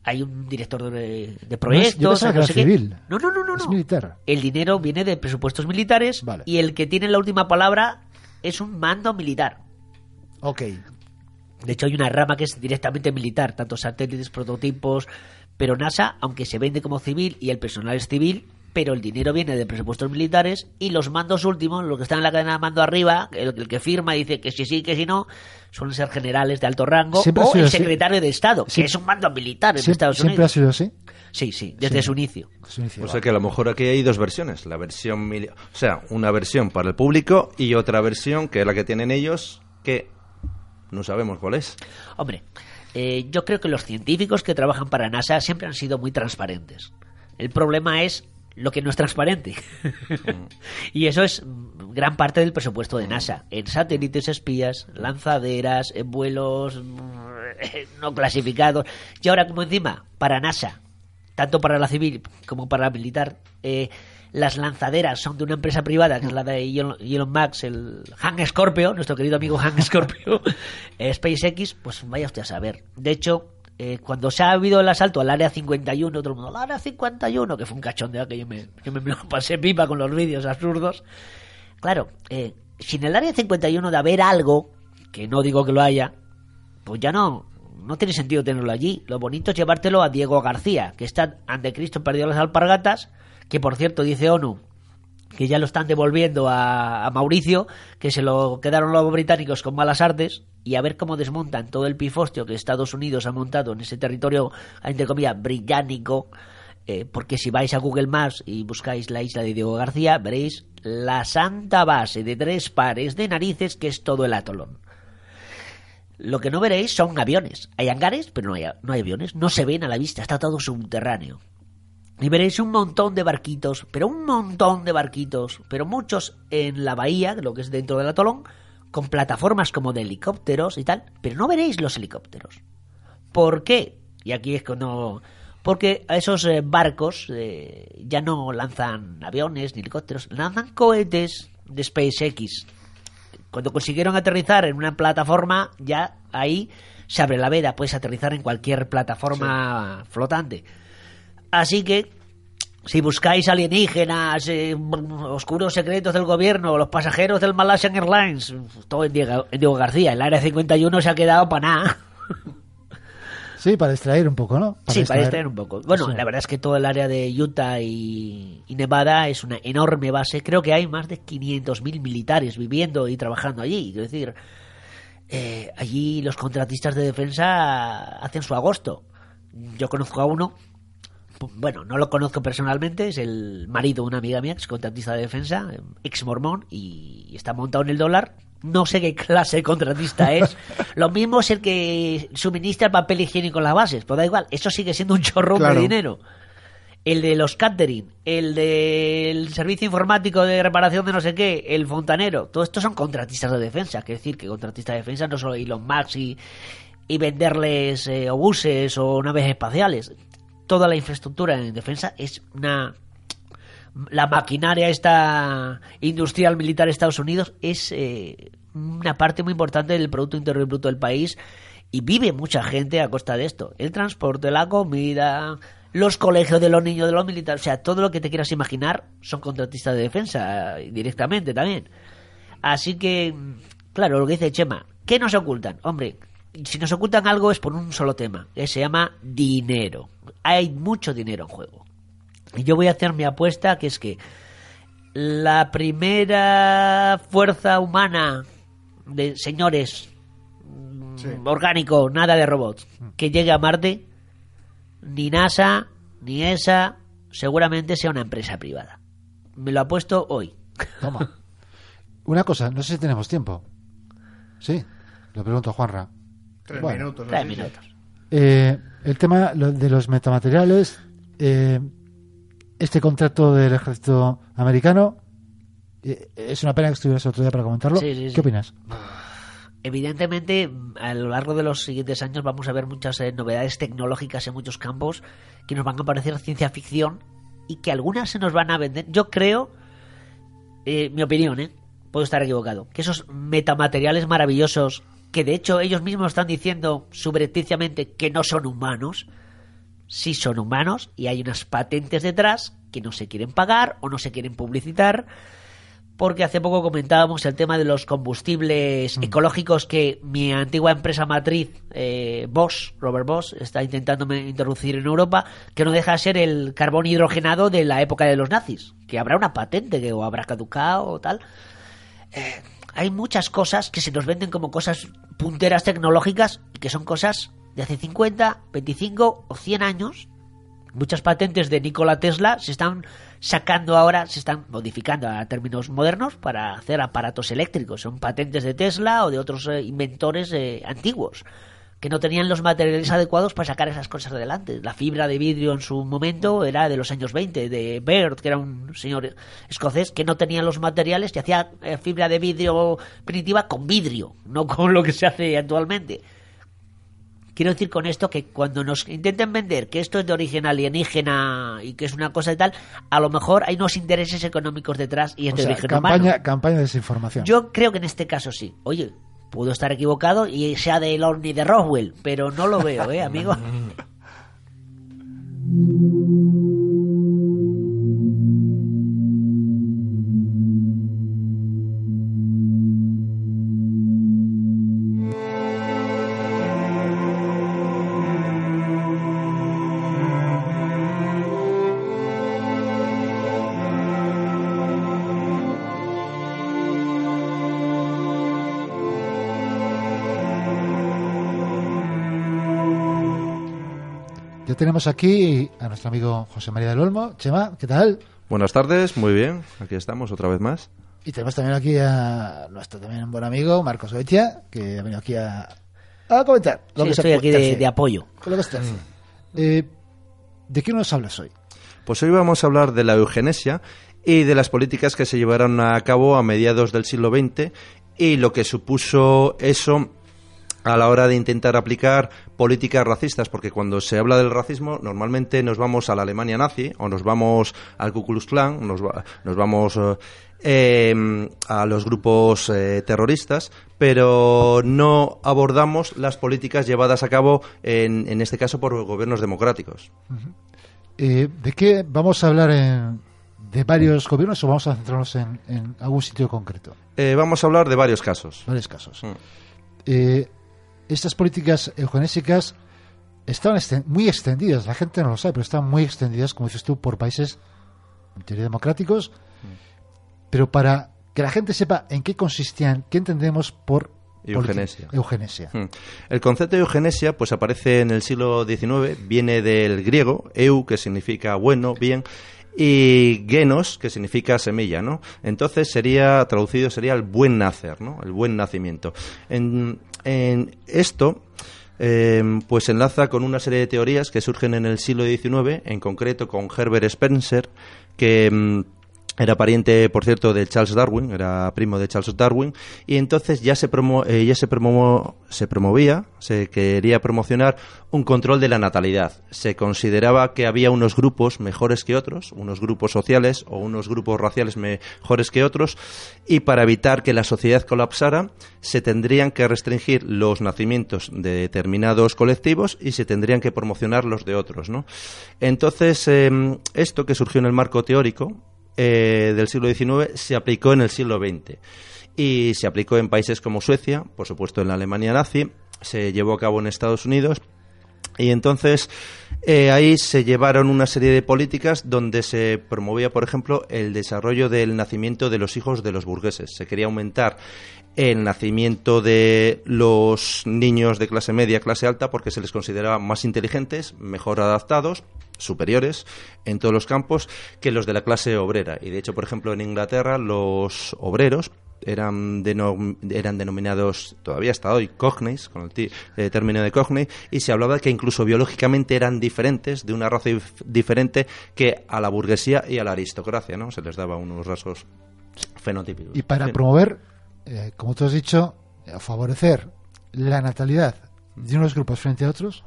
hay un director de, de proyectos. yo pensaba que no era sé qué. civil. No, no, no, no, Es no. militar. El dinero viene de presupuestos militares Vale. y el que tiene la última palabra es un mando militar. Ok. De hecho, hay una rama que es directamente militar, tanto satélites, prototipos, pero NASA, aunque se vende como civil y el personal es civil, pero el dinero viene de presupuestos militares y los mandos últimos, los que están en la cadena de mando arriba, el, el que firma y dice que sí, sí, que si no, suelen ser generales de alto rango Siempre o el así. secretario de Estado, Sí. que es un mando militar en Siempre, Estados siempre ha Unidos. sido así. Sí, sí, desde Sí. su inicio. Su inicio, O vale. sea que a lo mejor aquí hay dos versiones. La versión... mili- O sea, una versión para el público y otra versión que es la que tienen ellos que no sabemos cuál es. Hombre, eh, yo creo que los científicos que trabajan para NASA siempre han sido muy transparentes. El problema es lo que no es transparente. y eso es mm, gran parte del presupuesto de NASA. En satélites espías, lanzaderas, en vuelos mm, no clasificados. Y ahora, como encima, para NASA, tanto para la civil como para la militar, eh, las lanzaderas son de una empresa privada, que es la de Elon, Elon Musk, el Han Scorpio, nuestro querido amigo Han Scorpio, eh, SpaceX, pues vaya usted a saber. De hecho, eh, cuando se ha habido el asalto al Área 51, todo el mundo, el Área 51, que fue un cachondeo que yo me, que me, me pasé pipa con los vídeos absurdos. Claro, eh, si en el Área 51 de haber algo, que no digo que lo haya, pues ya no, no tiene sentido tenerlo allí. Lo bonito es llevártelo a Diego García, que está ante Cristo perdió las alpargatas, que por cierto dice ONU que ya lo están devolviendo a, Mauricio, que se lo quedaron los británicos con malas artes, y a ver cómo desmontan todo el pifostio que Estados Unidos ha montado en ese territorio, entre comillas, británico, eh, porque si vais a Google Maps y buscáis la isla de Diego García, veréis la santa base de tres pares de narices que es todo el atolón. Lo que no veréis son aviones. Hay hangares, pero no hay, no hay aviones. No se ven a la vista, está todo subterráneo. Y veréis un montón de barquitos, pero un montón de barquitos, pero muchos en la bahía, lo que es dentro del atolón, con plataformas como de helicópteros y tal, pero no veréis los helicópteros. ¿Por qué? Y aquí es cuando... Porque a esos eh, barcos eh, ya no lanzan aviones ni helicópteros, lanzan cohetes de SpaceX. Cuando consiguieron aterrizar en una plataforma, ya ahí se abre la veda, puedes aterrizar en cualquier plataforma flotante. Así que, si buscáis alienígenas, eh, oscuros secretos del gobierno, los pasajeros del Malaysian Airlines, todo en Diego, en Diego García, el área 51 se ha quedado para nada. Sí, para distraer un poco, ¿no? sí, para distraer un poco. Bueno, Sí. la verdad es que todo el área de Utah y, y Nevada es una enorme base. Creo que hay más de 500.000 militares viviendo y trabajando allí. Es decir, eh, allí los contratistas de defensa hacen su agosto. Yo conozco a uno, bueno, no lo conozco personalmente, es el marido de una amiga mía, que es contratista de defensa, ex mormón, y está montado en el dólar. No sé qué clase de contratista es. Lo mismo es el que suministra el papel higiénico en las bases, pero da igual, eso sigue siendo un chorrón Claro. de dinero. El de los catering, el del servicio informático de reparación de no sé qué, el fontanero, todo esto son contratistas de defensa. Quiere decir que contratistas de defensa no solo Elon Musk y, y venderles eh, obuses o naves espaciales. Toda la infraestructura en defensa es una la maquinaria esta industrial militar de Estados Unidos es eh, una parte muy importante del Producto Interior Bruto del país y vive mucha gente a costa de esto. El transporte, la comida, los colegios de los niños de los militares, o sea, todo lo que te quieras imaginar son contratistas de defensa directamente también. Así que, claro, lo que dice Chema, ¿qué nos ocultan? Hombre, si nos ocultan algo es por un solo tema, que se llama dinero. Hay mucho dinero en juego. Y yo voy a hacer mi apuesta, que es que la primera fuerza humana de señores mm, orgánico, nada de robots, que llegue a Marte, ni NASA, ni ESA, seguramente sea una empresa privada. Me lo ha puesto hoy. Toma. Una cosa, no sé si tenemos tiempo. Sí, lo pregunto a Juanra. Tres Bueno, minutos. Tres minutos. Eh, el tema de los metamateriales, eh, este contrato del ejército americano, eh, es una pena que estuvieras otro día para comentarlo. Sí, sí, sí. ¿Qué opinas? Evidentemente, a lo largo de los siguientes años vamos a ver muchas eh, novedades tecnológicas en muchos campos que nos van a parecer ciencia ficción y que algunas se nos van a vender. Yo creo, eh, mi opinión, ¿eh? puedo estar equivocado, que esos metamateriales maravillosos, que de hecho ellos mismos están diciendo subrepticiamente que no son humanos, sí son humanos y hay unas patentes detrás que no se quieren pagar o no se quieren publicitar porque hace poco comentábamos el tema de los combustibles ecológicos que mi antigua empresa matriz, eh, Bosch, Robert Bosch, está intentando introducir en Europa, que no deja de ser el carbón hidrogenado de la época de los nazis, que habrá una patente que o habrá caducado o tal. Eh, hay muchas cosas que se nos venden como cosas punteras tecnológicas y que son cosas de hace 50, 25 o 100 años muchas patentes de Nikola Tesla se están sacando ahora, se están modificando a términos modernos para hacer aparatos eléctricos. Son patentes de Tesla o de otros eh, inventores eh, antiguos que no tenían los materiales adecuados para sacar esas cosas adelante. La fibra de vidrio en su momento era de los años 20, de Baird, que era un señor escocés que no tenía los materiales y hacía eh, fibra de vidrio primitiva con vidrio, no con lo que se hace actualmente. Quiero decir con esto que cuando nos intenten vender que esto es de origen alienígena y que es una cosa y tal, a lo mejor hay unos intereses económicos detrás y es O de sea, origen campaña, humano. campaña de desinformación. Yo creo que en este caso sí. Oye, puedo estar equivocado y sea de Lorne de Roswell, pero no lo veo, ¿eh, amigo? tenemos aquí a nuestro amigo José María del Olmo. Chema, ¿qué tal? Buenas tardes, muy bien, aquí estamos otra vez más. Y tenemos también aquí a nuestro también buen amigo Marcos Goitia, que ha venido aquí a, a comentar. lo Sí, que se estoy aquí de, de apoyo. Lo que tercie. Eh, ¿De qué nos hablas hoy? Pues hoy vamos a hablar de la eugenesia y de las políticas que se llevaron a cabo a mediados del siglo XX y lo que supuso eso a la hora de intentar aplicar políticas racistas, porque cuando se habla del racismo normalmente nos vamos a la Alemania nazi o nos vamos al Ku Klux Klan, nos, va- nos vamos eh, eh, a los grupos eh, terroristas, pero no abordamos las políticas llevadas a cabo en, en este caso por gobiernos democráticos. Eh, ¿De qué vamos a hablar en- de varios gobiernos o vamos a centrarnos en, en algún sitio concreto? Eh, vamos a hablar de varios casos. Varios casos. Mm. Estas políticas eugenésicas esten- muy extendidas, la gente no lo sabe, pero están muy extendidas, como dices tú, por países en teoría democráticos, pero para que la gente sepa en qué consistían, qué entendemos por Eugenesia. eugenesia. Hmm. El concepto de eugenesia pues aparece en el siglo XIX, viene del griego, eu, que significa bueno, bien, y genos, que significa semilla, ¿no? Entonces sería, traducido sería el buen nacer, ¿no? El buen nacimiento. En, en esto, eh, pues enlaza con una serie de teorías que surgen en el siglo XIX, en concreto con Herbert Spencer, que... era pariente, por cierto, de Charles Darwin, era primo de Charles Darwin, y entonces ya se, promo, eh, ya se, promo- se promovía, se quería promocionar un control de la natalidad. Se consideraba que había unos grupos mejores que otros, unos grupos sociales o unos grupos raciales mejores que otros, y para evitar que la sociedad colapsara, se tendrían que restringir los nacimientos de determinados colectivos y se tendrían que promocionar los de otros, ¿no? Entonces, em, esto que surgió en el marco teórico, eh, del siglo XIX se aplicó en el siglo XX y se aplicó en países como Suecia, por supuesto en la Alemania nazi, se llevó a cabo en Estados Unidos Y entonces eh, ahí se llevaron una serie de políticas donde se promovía, por ejemplo, el desarrollo del nacimiento de los hijos de los burgueses. Se quería aumentar el nacimiento de los niños de clase media, clase alta, porque se les consideraba más inteligentes, mejor adaptados, superiores en todos los campos que los de la clase obrera. Y de hecho, por ejemplo, en Inglaterra los obreros eran, eran denominados, todavía hasta hoy, cogneys, con el eh, término de cogney, y se hablaba de que incluso biológicamente eran diferentes, de una raza diferente que a la burguesía y a la aristocracia, ¿no? Se les daba unos rasgos fenotípicos. Y para promover, eh, como tú has dicho, eh, favorecer la natalidad de unos grupos frente a otros,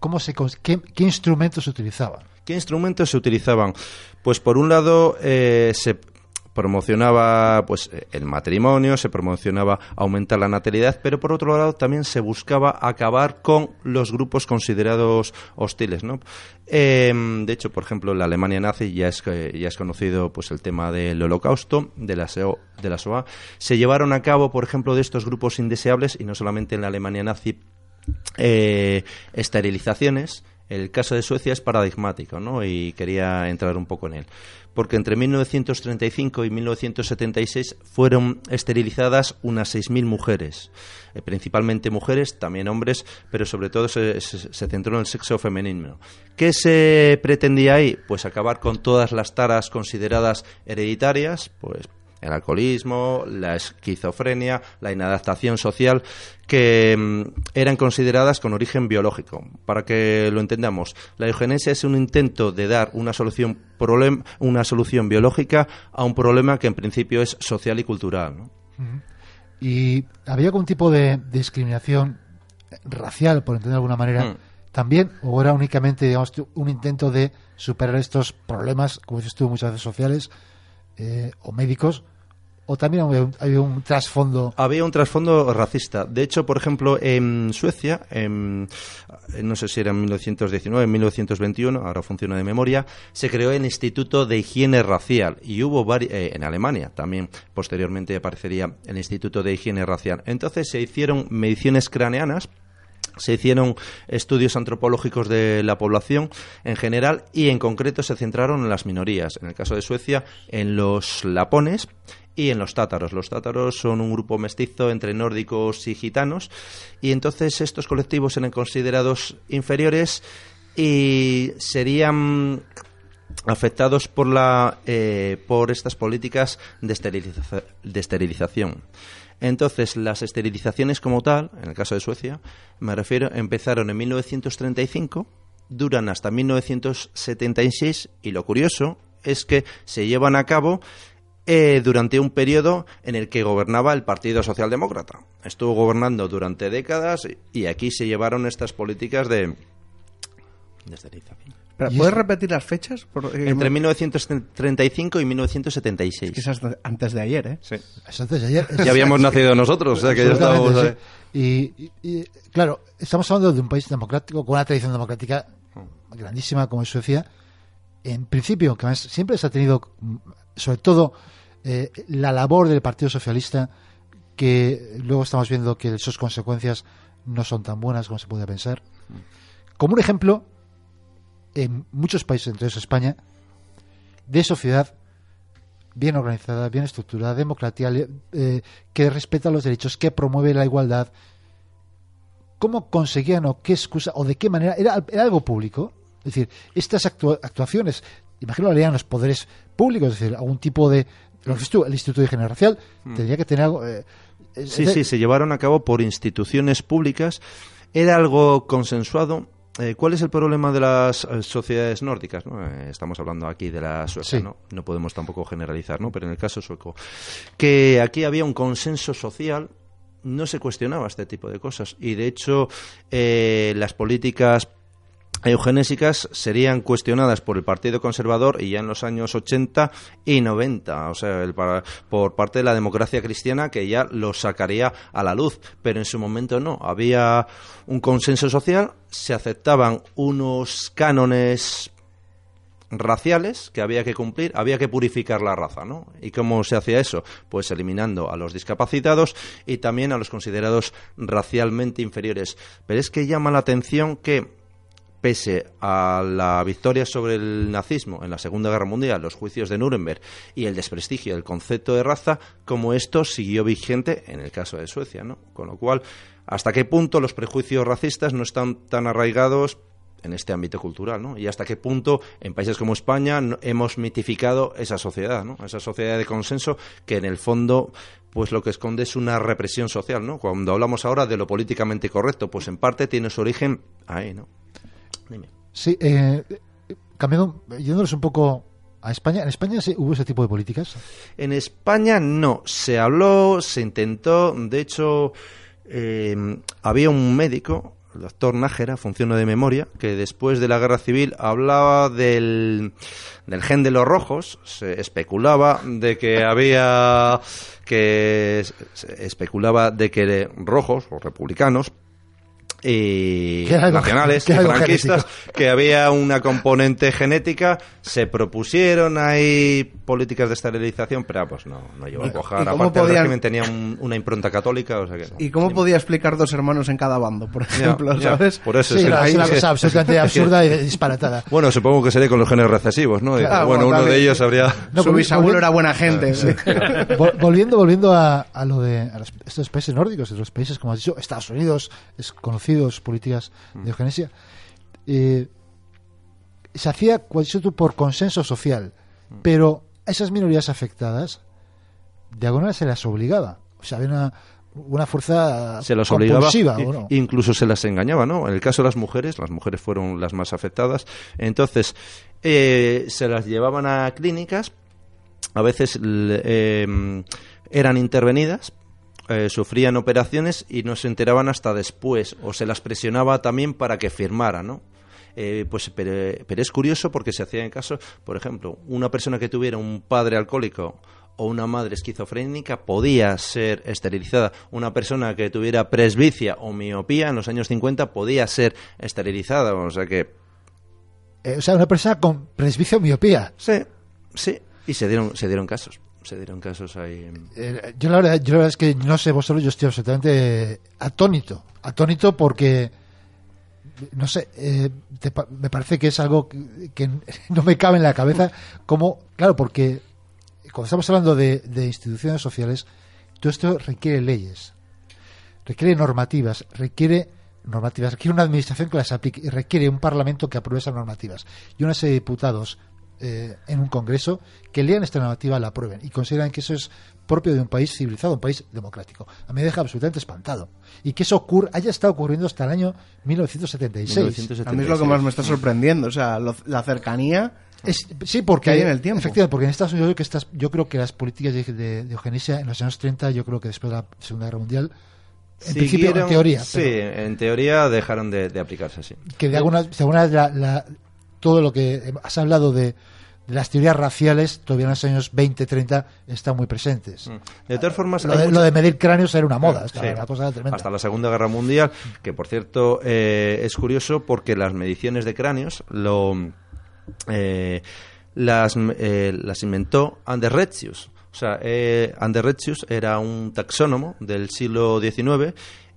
¿cómo se, qué, qué instrumentos se utilizaban? ¿Qué instrumentos se utilizaban? Pues por un lado se promocionaba pues el matrimonio, se promocionaba aumentar la natalidad, pero por otro lado también se buscaba acabar con los grupos considerados hostiles, ¿no? Em, de hecho, por ejemplo, en la Alemania nazi ya es ya es conocido pues el tema del Holocausto, de la de la SOA. Se llevaron a cabo, por ejemplo, de estos grupos indeseables y no solamente en la Alemania nazi eh, esterilizaciones. El caso de Suecia es paradigmático, ¿no? Y quería entrar un poco en él porque entre 1935 y 1976 fueron esterilizadas unas 6.000 mujeres, eh, principalmente mujeres, también hombres, pero sobre todo se, centró en el sexo femenino. ¿Qué se pretendía ahí? Pues acabar con todas las taras consideradas hereditarias, pues el alcoholismo, la esquizofrenia, la inadaptación social, que mm, eran consideradas con origen biológico. Para que lo entendamos, la eugenesia es un intento de dar una solución, una solución biológica a un problema que en principio es social y cultural. ¿Y había algún tipo de discriminación racial, por entender de alguna manera, mm. también? ¿O era únicamente digamos, un intento de superar estos problemas, como dices tú, muchas veces sociales eh, o médicos, ¿O también había un, trasfondo? Había un trasfondo racista. De hecho, por ejemplo, en Suecia, en, no sé si era en 1919, en 1921, ahora funciona de memoria, se creó el Instituto de Higiene Racial y hubo eh, en Alemania también, posteriormente aparecería el Instituto de Higiene Racial. Entonces se hicieron mediciones craneanas se hicieron estudios antropológicos de la población en general y en concreto se centraron en las minorías. En el caso de Suecia, en los lapones y en los tátaros. Los tátaros son un grupo mestizo entre nórdicos y gitanos y entonces estos colectivos eran considerados inferiores y serían afectados por la eh, por estas políticas de, de esterilización. Entonces, las esterilizaciones como tal, en el caso de Suecia, me refiero, empezaron en 1935, duran hasta 1976 y lo curioso es que se llevan a cabo eh, durante un periodo en el que gobernaba el Partido Socialdemócrata. Estuvo gobernando durante décadas y aquí se llevaron estas políticas de, ¿Puedes repetir las fechas? Entre 1935 y 1976. Es que es antes de ayer, ¿eh? Sí. Es antes de ayer. Ya habíamos nacido nosotros, o sea que ya estábamos... Y, y, claro, estamos hablando de un país democrático con una tradición democrática grandísima como es Suecia. En principio, que siempre se ha tenido, sobre todo, eh, la labor del Partido Socialista, que luego estamos viendo que sus consecuencias no son tan buenas como se puede pensar. Como un ejemplo, en muchos países, entre ellos España, de sociedad bien organizada, bien estructurada, democrática, eh, que respeta los derechos, que promueve la igualdad. ¿Cómo conseguían o qué excusa o de qué manera? ¿Era, algo público? Es decir, estas actuaciones, imagino lo harían los poderes públicos, es decir, algún tipo de lo que tú, el Instituto de Higiene Racial hmm. tendría que tener algo. Eh, sí, sí, se llevaron a cabo por instituciones públicas. Era algo consensuado. Eh, ¿Cuál es el problema de las eh, sociedades nórdicas? estamos hablando aquí de la sueca, ¿no? No podemos tampoco generalizar, ¿no? Pero en el caso sueco, que aquí había un consenso social no se cuestionaba este tipo de cosas y de hecho las políticas eugenésicas serían cuestionadas por el Partido Conservador y ya en los años 80 y 90, o sea, por parte de la democracia cristiana que ya lo sacaría a la luz, pero en su momento no, había un consenso social, se aceptaban unos cánones raciales que había que cumplir, había que purificar la raza, ¿no? ¿Y cómo se hacía eso? Pues eliminando a los discapacitados y también a los considerados racialmente inferiores. Pero es que llama la atención que pese a la victoria sobre el nazismo en la Segunda Guerra Mundial, los juicios de Nuremberg y el desprestigio del concepto de raza, como esto siguió vigente en el caso de Suecia, ¿no? Con lo cual, ¿hasta qué punto los prejuicios racistas no están tan arraigados en este ámbito cultural, ¿no? Y hasta qué punto en países como España hemos mitificado esa sociedad, ¿no? Esa sociedad de consenso que en el fondo pues lo que esconde es una represión social, ¿no? Cuando hablamos ahora de lo políticamente correcto, pues en parte tiene su origen ahí, ¿no? Sí, eh, cambiando, yéndonos un poco a España. ¿En España hubo ese tipo de políticas? En España no. Se habló, se intentó. De hecho, eh, había un médico, el doctor Nájera, funcionó de memoria, que después de la guerra civil hablaba del, del gen de los rojos. Se especulaba de que había. que se especulaba de que rojos o republicanos y nacionales y franquistas que había una componente genética se propusieron ahí políticas de esterilización pero pues no, no llegó a cuajar. aparte podían... el régimen tenía un, una impronta católica o sea que y cómo podía explicar dos hermanos en cada bando por ejemplo ya, ¿sabes? por eso sí, es, es una cosa absolutamente absurda y disparatada. Bueno supongo que sería con los genes recesivos ¿no? Claro, bueno, uno de ellos habría no, su bisabuelo era buena gente sí. volviendo volviendo a, a lo de a los, estos países nórdicos los países como has dicho Estados Unidos es conocido políticas de eugenesia, eh, se hacía por consenso social, pero a esas minorías afectadas, de alguna manera se las obligaba. O sea, había una, una fuerza se las obligaba incluso se las engañaba no en el caso de las mujeres las mujeres fueron las más afectadas. Entonces eh, se las llevaban a clínicas a veces eh, eran intervenidas eh, sufrían operaciones y no se enteraban hasta después, o se las presionaba también para que firmaran, ¿no? Eh, pues, pero, es curioso porque se hacía en caso, por ejemplo, una persona que tuviera un padre alcohólico o una madre esquizofrénica podía ser esterilizada. Una persona que tuviera presbicia o miopía en los años 50 podía ser esterilizada. O sea que. Eh, o sea, una persona con presbicia o miopía. Sí, sí. Y se dieron, se dieron casos se dieron casos ahí. Eh, yo, la verdad, yo la verdad es que no sé vosotros, yo estoy absolutamente atónito. Atónito porque, no sé, eh, me parece que es algo que, no me cabe en la cabeza. Como, claro, porque cuando estamos hablando de, instituciones sociales, todo esto requiere leyes, requiere normativas, requiere normativas, requiere una administración que las aplique requiere un parlamento que apruebe esas normativas y una serie de diputados eh, en un congreso que lean esta normativa, la aprueben y consideran que eso es propio de un país civilizado, un país democrático. A mí me deja absolutamente espantado. Y que eso ocurra, haya estado ocurriendo hasta el año 1976. A mí es lo que más me está sorprendiendo, o sea, la cercanía sí, porque hay en el tiempo. Efectivamente, porque en Estados Unidos yo, que estas, yo creo que las políticas de, de, eugenesia en los años 30, yo creo que después de la Segunda Guerra Mundial, en principio, en teoría. Sí, en teoría dejaron de, aplicarse, sí. Que de alguna, de alguna la, todo lo que has hablado de, las teorías raciales todavía en los años 20, 30 están muy presentes. Mm. De todas formas, lo de, medir cráneos era una moda, Hasta la Segunda Guerra Mundial, que por cierto eh, es curioso porque las mediciones de cráneos lo eh, las, eh, las inventó Ander Retzius. O sea, Ander Retzius era un taxónomo del siglo XIX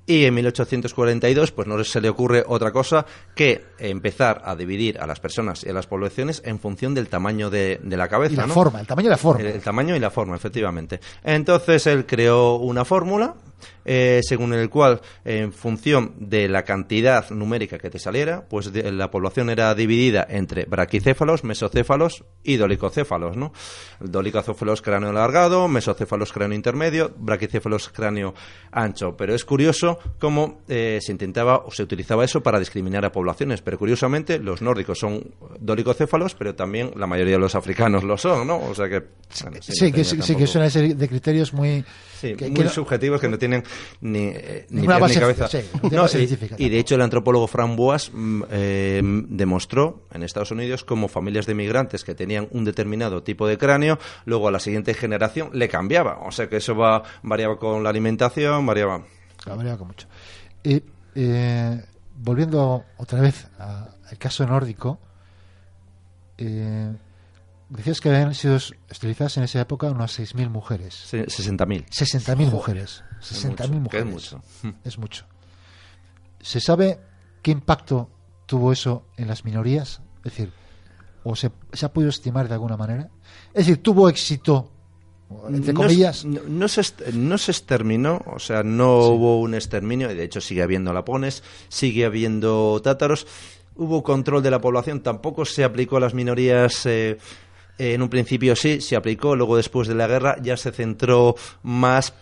y en 1842, pues no se le ocurre otra cosa que empezar a dividir a las personas y a las poblaciones en función del tamaño de, la cabeza. Y la forma, el tamaño y la forma. El, el, tamaño y la forma, efectivamente. Entonces él creó una fórmula eh, según el cual, en función de la cantidad numérica que te saliera, pues la población era dividida entre braquicéfalos, mesocéfalos y dolicocéfalos, ¿no? Dolicocéfalos cráneo alargado, mesocéfalos cráneo intermedio, braquicéfalos cráneo ancho. Pero es curioso cómo eh, se intentaba o se utilizaba eso para discriminar a poblaciones. Pero curiosamente, los nórdicos son dolicocéfalos, pero también la mayoría de los africanos lo son, ¿no? O sea que. sí, que, sí, que es una serie de criterios muy. muy subjetivos que no tienen ni, eh, ni, cabeza. y, de hecho el antropólogo Fran Boas eh, demostró en Estados Unidos como familias de migrantes que tenían un determinado tipo de cráneo, luego a la siguiente generación le cambiaba. O sea que eso va, variaba con la alimentación, variaba. variaba con mucho. Y eh, volviendo otra vez al caso nórdico, eh, decías que habían sido esterilizadas en esa época unas 6.000 mujeres. Se- 60.000. 60.000 mujeres. Es 60.000 mucho, que mujeres. es mucho. Es mucho. ¿Se sabe qué impacto tuvo eso en las minorías? Es decir, ¿o se, se ha podido estimar de alguna manera? Es decir, ¿tuvo éxito, entre No comillas? No, no se, no se exterminó, o sea, no hubo un exterminio, y de hecho sigue habiendo lapones, sigue habiendo tátaros. Hubo control de la población, tampoco se aplicó a las minorías. eh, en un principio sí, se aplicó, luego después de la guerra ya se centró más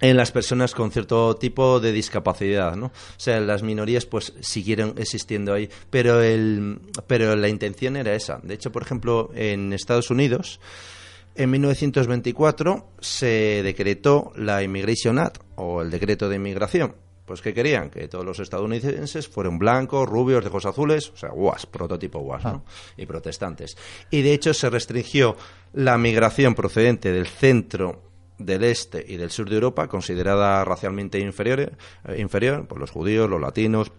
en las personas con cierto tipo de discapacidad, ¿no? O sea, las minorías pues siguieron existiendo ahí, pero el pero la intención era esa. De hecho, por ejemplo, en Estados Unidos en 1924 se decretó la Immigration Act o el decreto de inmigración. Pues que querían que todos los estadounidenses fueran blancos, rubios, de ojos azules, o sea, WAS, prototipo WAS, ¿no? Y protestantes. Y de hecho se restringió la migración procedente del centro del este y del sur de Europa, considerada racialmente inferior, eh, inferior por los judíos, los latinos,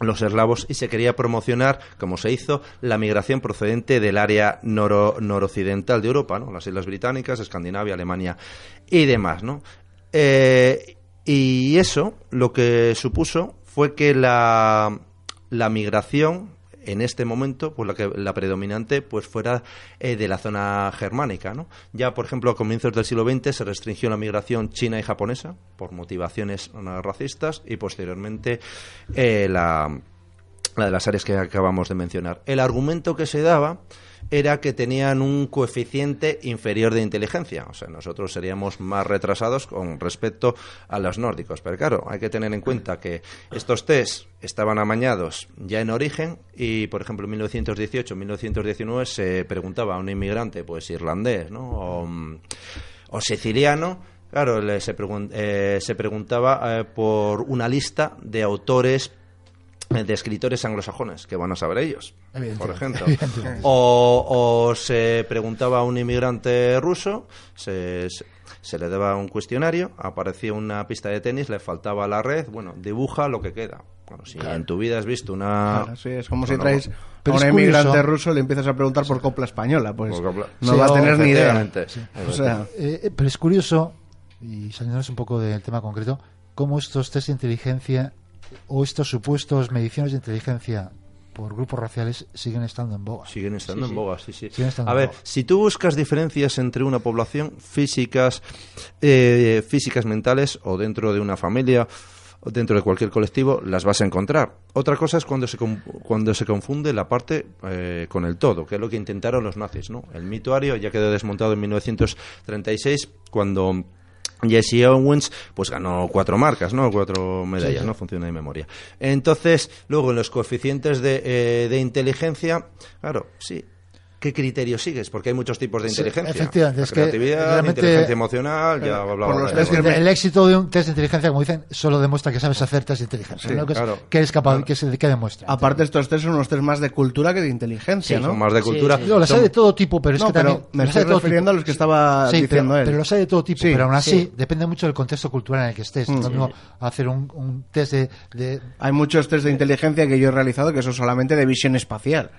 los eslavos, y se quería promocionar, como se hizo, la migración procedente del área noro- noroccidental de Europa, ¿no? las Islas Británicas, Escandinavia, Alemania y demás, ¿no? Eh, y eso lo que supuso fue que la, la migración en este momento, pues la, que, la predominante pues fuera eh, de la zona germánica. ¿no? Ya, por ejemplo, a comienzos del siglo XX se restringió la migración china y japonesa por motivaciones eh, racistas y posteriormente eh, la, la de las áreas que acabamos de mencionar. El argumento que se daba era que tenían un coeficiente inferior de inteligencia. O sea, nosotros seríamos más retrasados con respecto a los nórdicos. Pero claro, hay que tener en cuenta que estos test estaban amañados ya en origen y, por ejemplo, en 1918, 1919 se preguntaba a un inmigrante, pues irlandés, ¿no? O, siciliano, claro, se, pregun- eh, se preguntaba eh, por una lista de autores de escritores anglosajones, que van a saber ellos, por ejemplo. O, o se preguntaba a un inmigrante ruso, se, se- se le daba un cuestionario, aparecía una pista de tenis, le faltaba la red, bueno, dibuja lo que queda. Bueno, si en tu vida has visto una... Claro, sí, es como si traes a un curioso. ruso y le empiezas a preguntar por copla española, pues copla- no Sí, va a tener ni idea. Efectivamente. O sea, Eh, eh, pero es curioso, y saliéndonos un poco del tema concreto, cómo estos test de inteligencia o estos supuestos mediciones de inteligencia por grupos raciales siguen estando en boga. Siguen estando en boga, sí, sí. Siguen estando A en ver, boga. si tú buscas diferencias entre una población físicas, eh, físicas mentales o dentro de una familia o dentro de cualquier colectivo, las vas a encontrar. Otra cosa es cuando se, cuando se confunde la parte eh, con el todo, que es lo que intentaron los nazis, ¿no? El mito ario ya quedó desmontado en 1936 cuando Jesse Owens pues ganó cuatro marcas, ¿no? Cuatro medallas, ¿no? Funciona de memoria. Entonces, luego en los coeficientes de, eh, de inteligencia, claro, sí. ¿Qué criterio sigues? Porque hay muchos tipos de Sí, inteligencia. efectivamente, La es que creatividad, realmente- inteligencia emocional, ya hablaba los de- El, que- el éxito de un test de inteligencia, como dicen, solo demuestra que sabes hacer test de inteligencia. Sí, ¿no? que, es, claro. que eres capaz, que, se, que demuestra. aparte estos test son unos test más de cultura que de inteligencia, Sí, ¿no? son más de cultura. sí. No, las hay de todo tipo, pero es No, que pero también. me estoy refiriendo tipo. a los que estaba Sí, diciendo pero, él. pero los hay de todo tipo, Sí, pero aún así sí. depende mucho del contexto cultural en el que estés. No es lo mismo hacer un, un test de, de- Hay muchos test de inteligencia que yo he realizado que son solamente de visión espacial.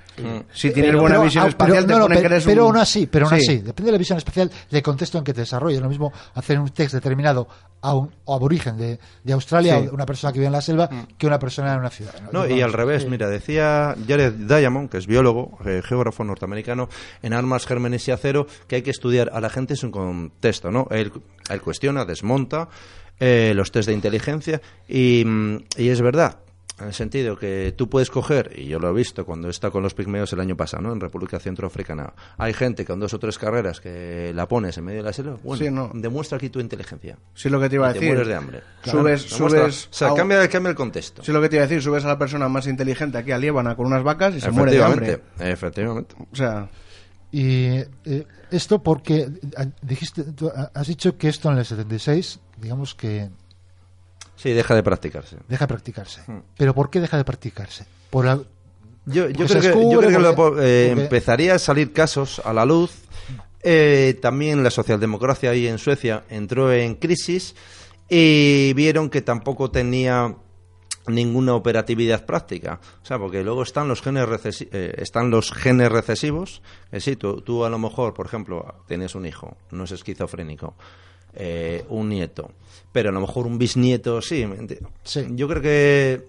Si tienes Pero- buena visión ah, espacial, pero, te no, no, que pero, eres pero un- aún así, pero aún Sí. así, depende de la visión espacial del contexto en que te desarrolles. Lo mismo hacer un test determinado a un aborigen de, de Australia Sí. una persona que vive en la selva que una persona en una ciudad. No, y al revés, mira, decía Jared Diamond, que es biólogo, eh, geógrafo norteamericano, en Armas, Gérmenes y Acero, que hay que estudiar a la gente en su contexto, ¿no? Él, él cuestiona, desmonta eh, los test de inteligencia y, mm, y es verdad. En el sentido que tú puedes coger, y yo lo he visto cuando he estado con los pigmeos el año pasado, ¿no? En República Centroafricana. Hay gente con dos o tres carreras que la pones en medio de la selva. Bueno, Sí, no. demuestra aquí tu inteligencia. Sí, lo que te iba a Y te decir. mueres de hambre. Subes, subes. O sea, a cambia, cambia el contexto. Sí, lo que te iba a decir, subes a la persona más inteligente aquí a Líbana con unas vacas y se muere de hambre. Efectivamente, efectivamente. O sea, Y eh, esto porque eh, dijiste, tú has dicho que esto en el 76, digamos que Sí, deja de practicarse. deja de practicarse. Hmm. Pero ¿por qué deja de practicarse? Por la- Yo, creo que, yo creo que lo- eh, empezaría a salir casos a la luz. Eh, también la socialdemocracia ahí en Suecia entró en crisis y vieron que tampoco tenía ninguna operatividad práctica. O sea, porque luego están los genes, recesi- eh, están los genes recesivos. Que sí, tú, tú a lo mejor, por ejemplo, tienes un hijo, no es esquizofrénico, eh, un nieto, pero a lo mejor un bisnieto sí. ¿me enti- Sí. Yo creo que,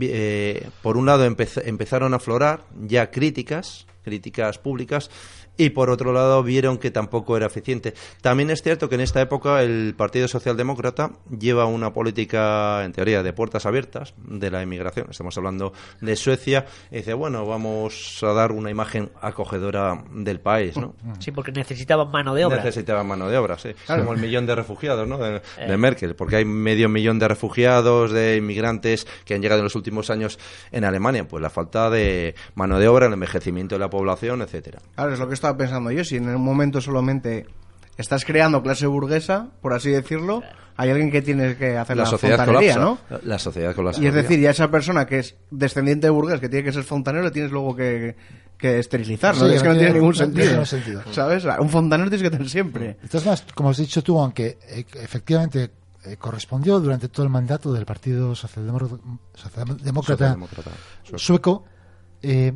eh, por un lado, empez- empezaron a aflorar ya críticas, críticas públicas, y por otro lado vieron que tampoco era eficiente. También es cierto que en esta época el Partido Socialdemócrata lleva una política, en teoría, de puertas abiertas de la inmigración. Estamos hablando de Suecia. Y dice, bueno, vamos a dar una imagen acogedora del país, ¿no? Sí, porque necesitaban mano de obra. Necesitaban mano de obra, sí. Como el millón de refugiados, ¿no? De, de Merkel, porque hay medio millón de refugiados, de inmigrantes que han llegado en los últimos años en Alemania. Pues la falta de mano de obra, el envejecimiento de la población, etcétera. Claro, es lo que estaba pensando yo. Si en un momento solamente estás creando clase burguesa, por así decirlo, hay alguien que tiene que hacer la, la sociedad fontanería, colapsa. ¿no? La sociedad colapsa. Y es decir, ya esa persona que es descendiente de burgués, que tiene que ser fontanero, le tienes luego que, que esterilizar, ¿no? Sí, es que no tiene tiene- ningún no tiene sentido. ¿Sabes? Un fontanero tienes que tener siempre. Entonces, más, como has dicho tú, aunque eh, efectivamente eh, correspondió durante todo el mandato del Partido Socialdemócrata, Socialdemócrata Socialdemócrata sueco. sueco, eh,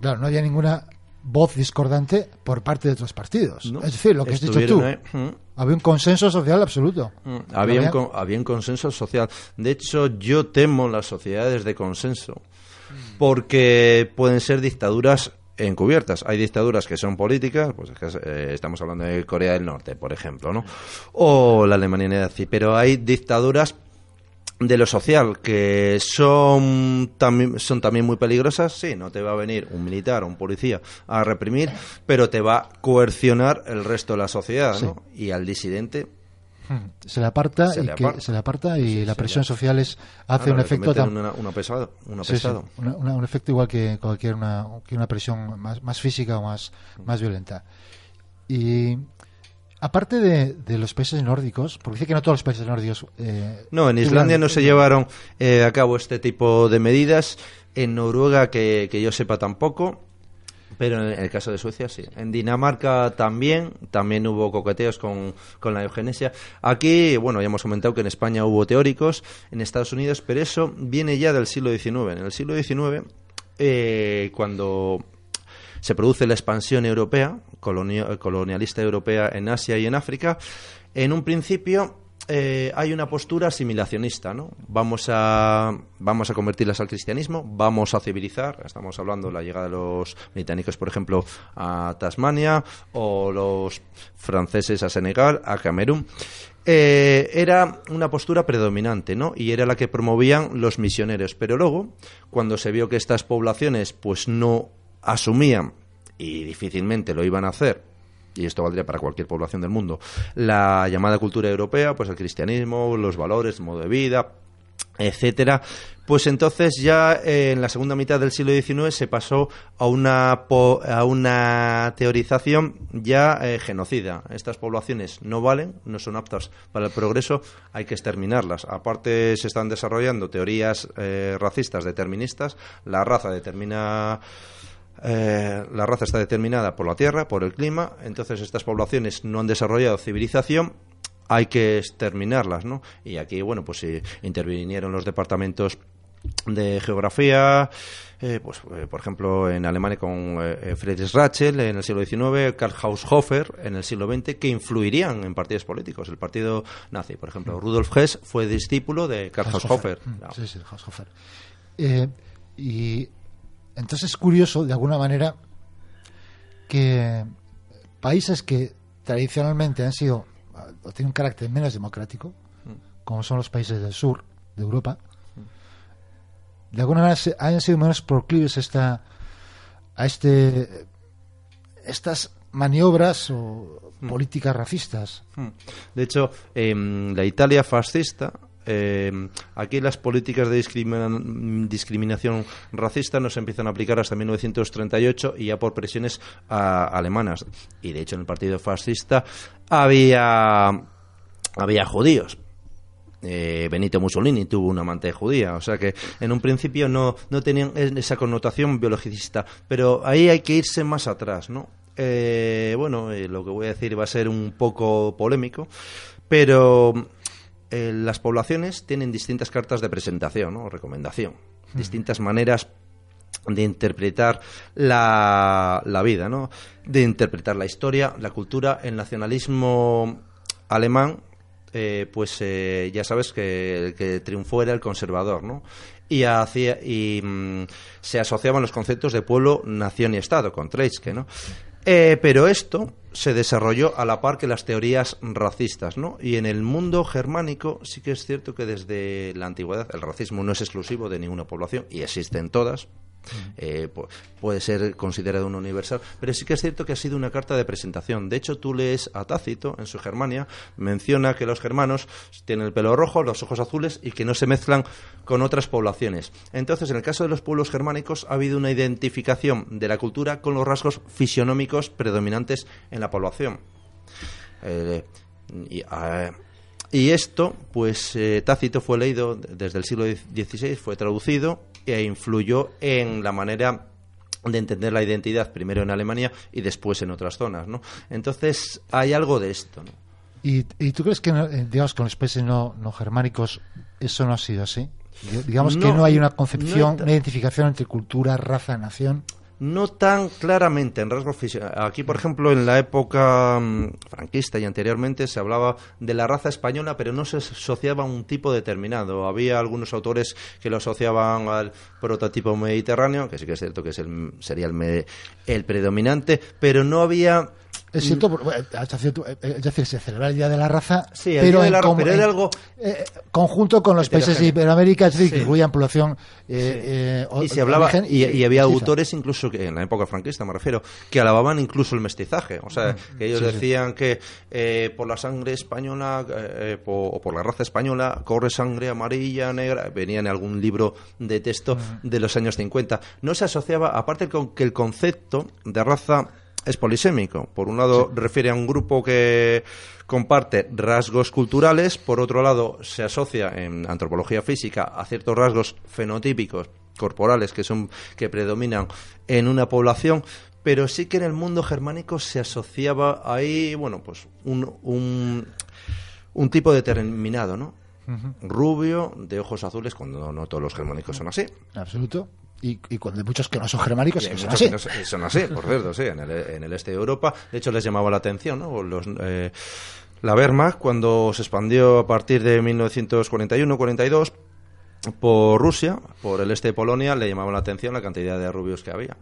claro, no había ninguna voz discordante por parte de otros partidos. ¿no? Es decir, lo que has dicho tú, mm. había un consenso social absoluto. Mm, Había un, Había- había un consenso social. De hecho, yo temo las sociedades de consenso porque pueden ser dictaduras encubiertas. Hay dictaduras que son políticas, pues es que, eh, estamos hablando de Corea del Norte, por ejemplo, ¿no? O la Alemania nazi, pero hay dictaduras de lo social que son también son también muy peligrosas sí no te va a venir un militar o un policía a reprimir pero te va a coercionar el resto de la sociedad ¿no? y al disidente Se le aparta Se y, le que- aparta. se le aparta y Sí, la presión le- social es, hace Claro, un efecto tan, una, una pesado, una Sí, sí, pesado. una- una- un efecto igual que cualquier una, que una presión más, más física o más, más violenta. Y aparte de, de los países nórdicos, porque dice que no todos los países nórdicos. eh, No, en Islandia no se llevaron eh, a cabo este tipo de medidas. En Noruega, que, que yo sepa tampoco. Pero en el caso de Suecia sí. En Dinamarca también, también hubo coqueteos con, con la eugenesia. Aquí, bueno, ya hemos comentado que en España hubo teóricos, en Estados Unidos, pero eso viene ya del siglo XIX. En el siglo XIX, eh, cuando se produce la expansión europea, colonia- colonialista europea en Asia y en África, en un principio eh, hay una postura asimilacionista, ¿no? Vamos a, vamos a convertirlas al cristianismo, vamos a civilizar, estamos hablando de la llegada de los británicos, por ejemplo, a Tasmania, o los franceses a Senegal, a Camerún. Eh, era una postura predominante, ¿no? Y era la que promovían los misioneros. Pero luego, cuando se vio que estas poblaciones, pues no asumían y difícilmente lo iban a hacer y esto valdría para cualquier población del mundo, la llamada cultura europea, pues el cristianismo, los valores, modo de vida, etcétera, pues entonces ya en la segunda mitad del siglo XIX se pasó a una po- a una teorización ya eh, genocida. Estas poblaciones no valen, no son aptas para el progreso, hay que exterminarlas. Aparte se están desarrollando teorías eh, racistas deterministas, la raza determina eh, la raza está determinada por la tierra, por el clima, entonces estas poblaciones no han desarrollado civilización, hay que exterminarlas, ¿no? Y aquí, bueno, pues sí, intervinieron los departamentos de geografía, eh, pues eh, por ejemplo en Alemania con eh, Friedrich Ratchel en el siglo XIX, Karl Haushofer en el siglo XX, que influirían en partidos políticos. El partido nazi, por ejemplo, Rudolf Hess fue discípulo de Karl Haushofer. Mm. Sí, sí, Haushofer. Y entonces es curioso, de alguna manera, que países que tradicionalmente han sido o tienen un carácter menos democrático, como son los países del sur de Europa, de alguna manera hayan sido menos proclives a esta a este estas maniobras o políticas racistas. Mm. De hecho, en la Italia fascista, eh, aquí las políticas de discrimina- discriminación racista no se empiezan a aplicar hasta 1938 y ya por presiones ah, alemanas. Y de hecho, en el partido fascista había, había judíos. Eh, Benito Mussolini tuvo una amante judía, o sea que en un principio no, no tenían esa connotación biologicista, pero ahí hay que irse más atrás, ¿no? Eh, bueno, eh, lo que voy a decir va a ser un poco polémico, pero eh, las poblaciones tienen distintas cartas de presentación o recomendación, distintas maneras de interpretar la, la vida, ¿no? de interpretar la historia, la cultura, el nacionalismo alemán, eh, pues eh, ya sabes que el que triunfó era el conservador, ¿no? Y, hacía, y mm, se asociaban los conceptos de pueblo, nación y Estado con Treitschke, ¿no? Eh, pero esto se desarrolló a la par que las teorías racistas, ¿no? Y en el mundo germánico sí que es cierto que desde la antigüedad el racismo no es exclusivo de ninguna población y existen todas, eh, puede ser considerado un universal, pero sí que es cierto que ha sido una carta de presentación. De hecho, tú lees a Tácito en su Germania, menciona que los germanos tienen el pelo rojo, los ojos azules y que no se mezclan con otras poblaciones. Entonces, en el caso de los pueblos germánicos, ha habido una identificación de la cultura con los rasgos fisionómicos predominantes en la población. Eh, y, esto, pues eh, Tácito fue leído desde el siglo XVI, fue traducido e influyó en la manera de entender la identidad primero en Alemania y después en otras zonas, ¿no? Entonces hay algo de esto, ¿no? ¿Y, tú crees que, eh, digamos, con los países no, no germánicos eso no ha sido así? Digamos que no hay una concepción, una identificación entre cultura, raza, nación no tan claramente en rasgos físicos. Aquí, por ejemplo, en la época mm, franquista y anteriormente se hablaba de la raza española, pero no se asociaba a un tipo determinado. Había algunos autores que lo asociaban al prototipo mediterráneo, que sí que es cierto que es el, sería el, el predominante, pero no había es cierto, cierto, eh, es decir, se celebra el Día de la Raza, pero, era algo eh, conjunto con los países de Iberoamérica, es decir, que incluían población eh, y se hablaba y, había autores incluso que en la época franquista me refiero que alababan incluso el mestizaje, o sea, que ellos decían que por la sangre española o por la raza española corre sangre amarilla, negra, venía en algún libro de texto de los años 50. No se asociaba, aparte con que el concepto de raza es polisémico. Por un lado, refiere a un grupo que comparte rasgos culturales, por otro lado, se asocia en antropología física a ciertos rasgos fenotípicos corporales que son que predominan en una población, pero sí que en el mundo germánico se asociaba ahí, bueno, pues un, un, un tipo determinado, ¿no? Rubio, de ojos azules, cuando no todos los germánicos son así. Absoluto y, y cuando hay muchos que no son germánicos son así. son así, por cierto, sí, en el, en el, este de Europa. De hecho, les llamaba la atención, ¿no? Los, eh, la Wehrmacht, cuando se expandió a partir de 1941-42 por Rusia, por el este de Polonia, le llamaba la atención la cantidad de rubios que había.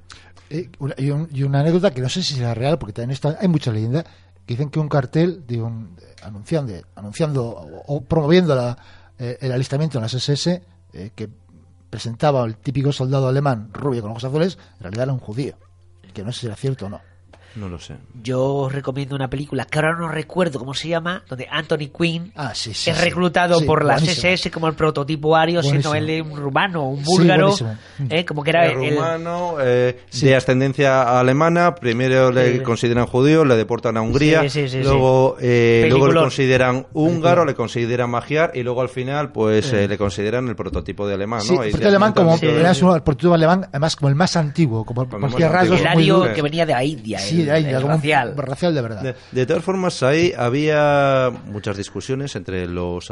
y, una anécdota que no sé si será real, porque también está, hay mucha leyenda, que dicen que un cartel de un, anunciando, anunciando o, promoviendo la, eh, el alistamiento en las SS, eh, que presentaba el típico soldado alemán rubio con ojos azules, en realidad era un judío. Que no sé si era cierto o no. No lo sé. Yo os recomiendo una película que ahora no recuerdo cómo se llama, donde Anthony Quinn ah, es reclutado por las SS como el prototipo ario, siendo él un rumano, un búlgaro, eh, como que era el, rumano eh, de ascendencia alemana. Primero le consideran judío, le deportan a Hungría, luego eh, luego le consideran húngaro, le consideran magiar y luego al final pues le consideran el prototipo de alemán, ¿no? el alemán como el prototipo alemán, además como el más antiguo, como cualquier rasgo. El ario que venía de la India racial. racial de verdad. De, todas formas, ahí había muchas discusiones entre los,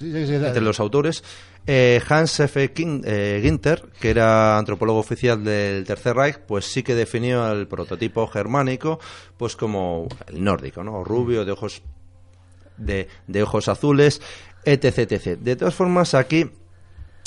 entre los autores. Eh, Hans F. Eh, Ginter, que era antropólogo oficial del Tercer Reich, pues sí que definió el prototipo germánico pues como el nórdico, ¿no? Rubio, de ojos de, de ojos azules, etc, etc. De todas formas, aquí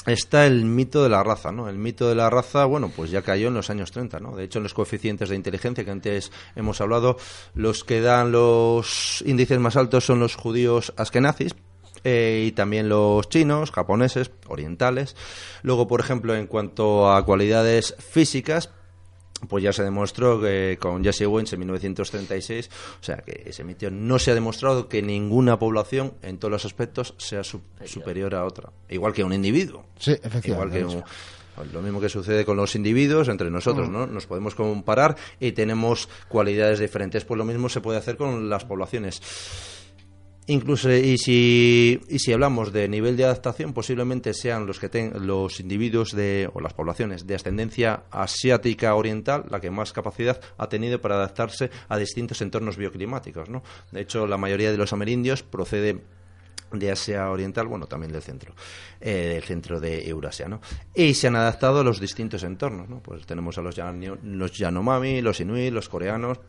está el mito de la raza, ¿no? El mito de la raza, bueno, pues ya cayó en los años 30, ¿no? De hecho, en los coeficientes de inteligencia que antes hemos hablado, los que dan los índices más altos son los judíos askenazis, eh, y también los chinos, japoneses, orientales. Luego, por ejemplo, en cuanto a cualidades físicas, pues ya se demostró que con Jesse Owens en 1936, o sea que ese mito no se ha demostrado que ninguna población en todos los aspectos sea superior a otra, igual que un individuo. Sí, efectivamente. Igual que lo mismo que sucede con los individuos entre nosotros, mm. ¿no? Nos podemos comparar y tenemos cualidades diferentes, pues lo mismo se puede hacer con las poblaciones. Incluso, y si, y si hablamos de nivel de adaptación, posiblemente sean los que ten, los individuos de, o las poblaciones de ascendencia asiática oriental la que más capacidad ha tenido para adaptarse a distintos entornos bioclimáticos. ¿no? De hecho, la mayoría de los amerindios procede de Asia Oriental, bueno, también del centro, eh, del centro de Eurasia, ¿no? Y se han adaptado a los distintos entornos, ¿no? Pues tenemos a los, Yan- los Yanomami, los Inuit, los coreanos.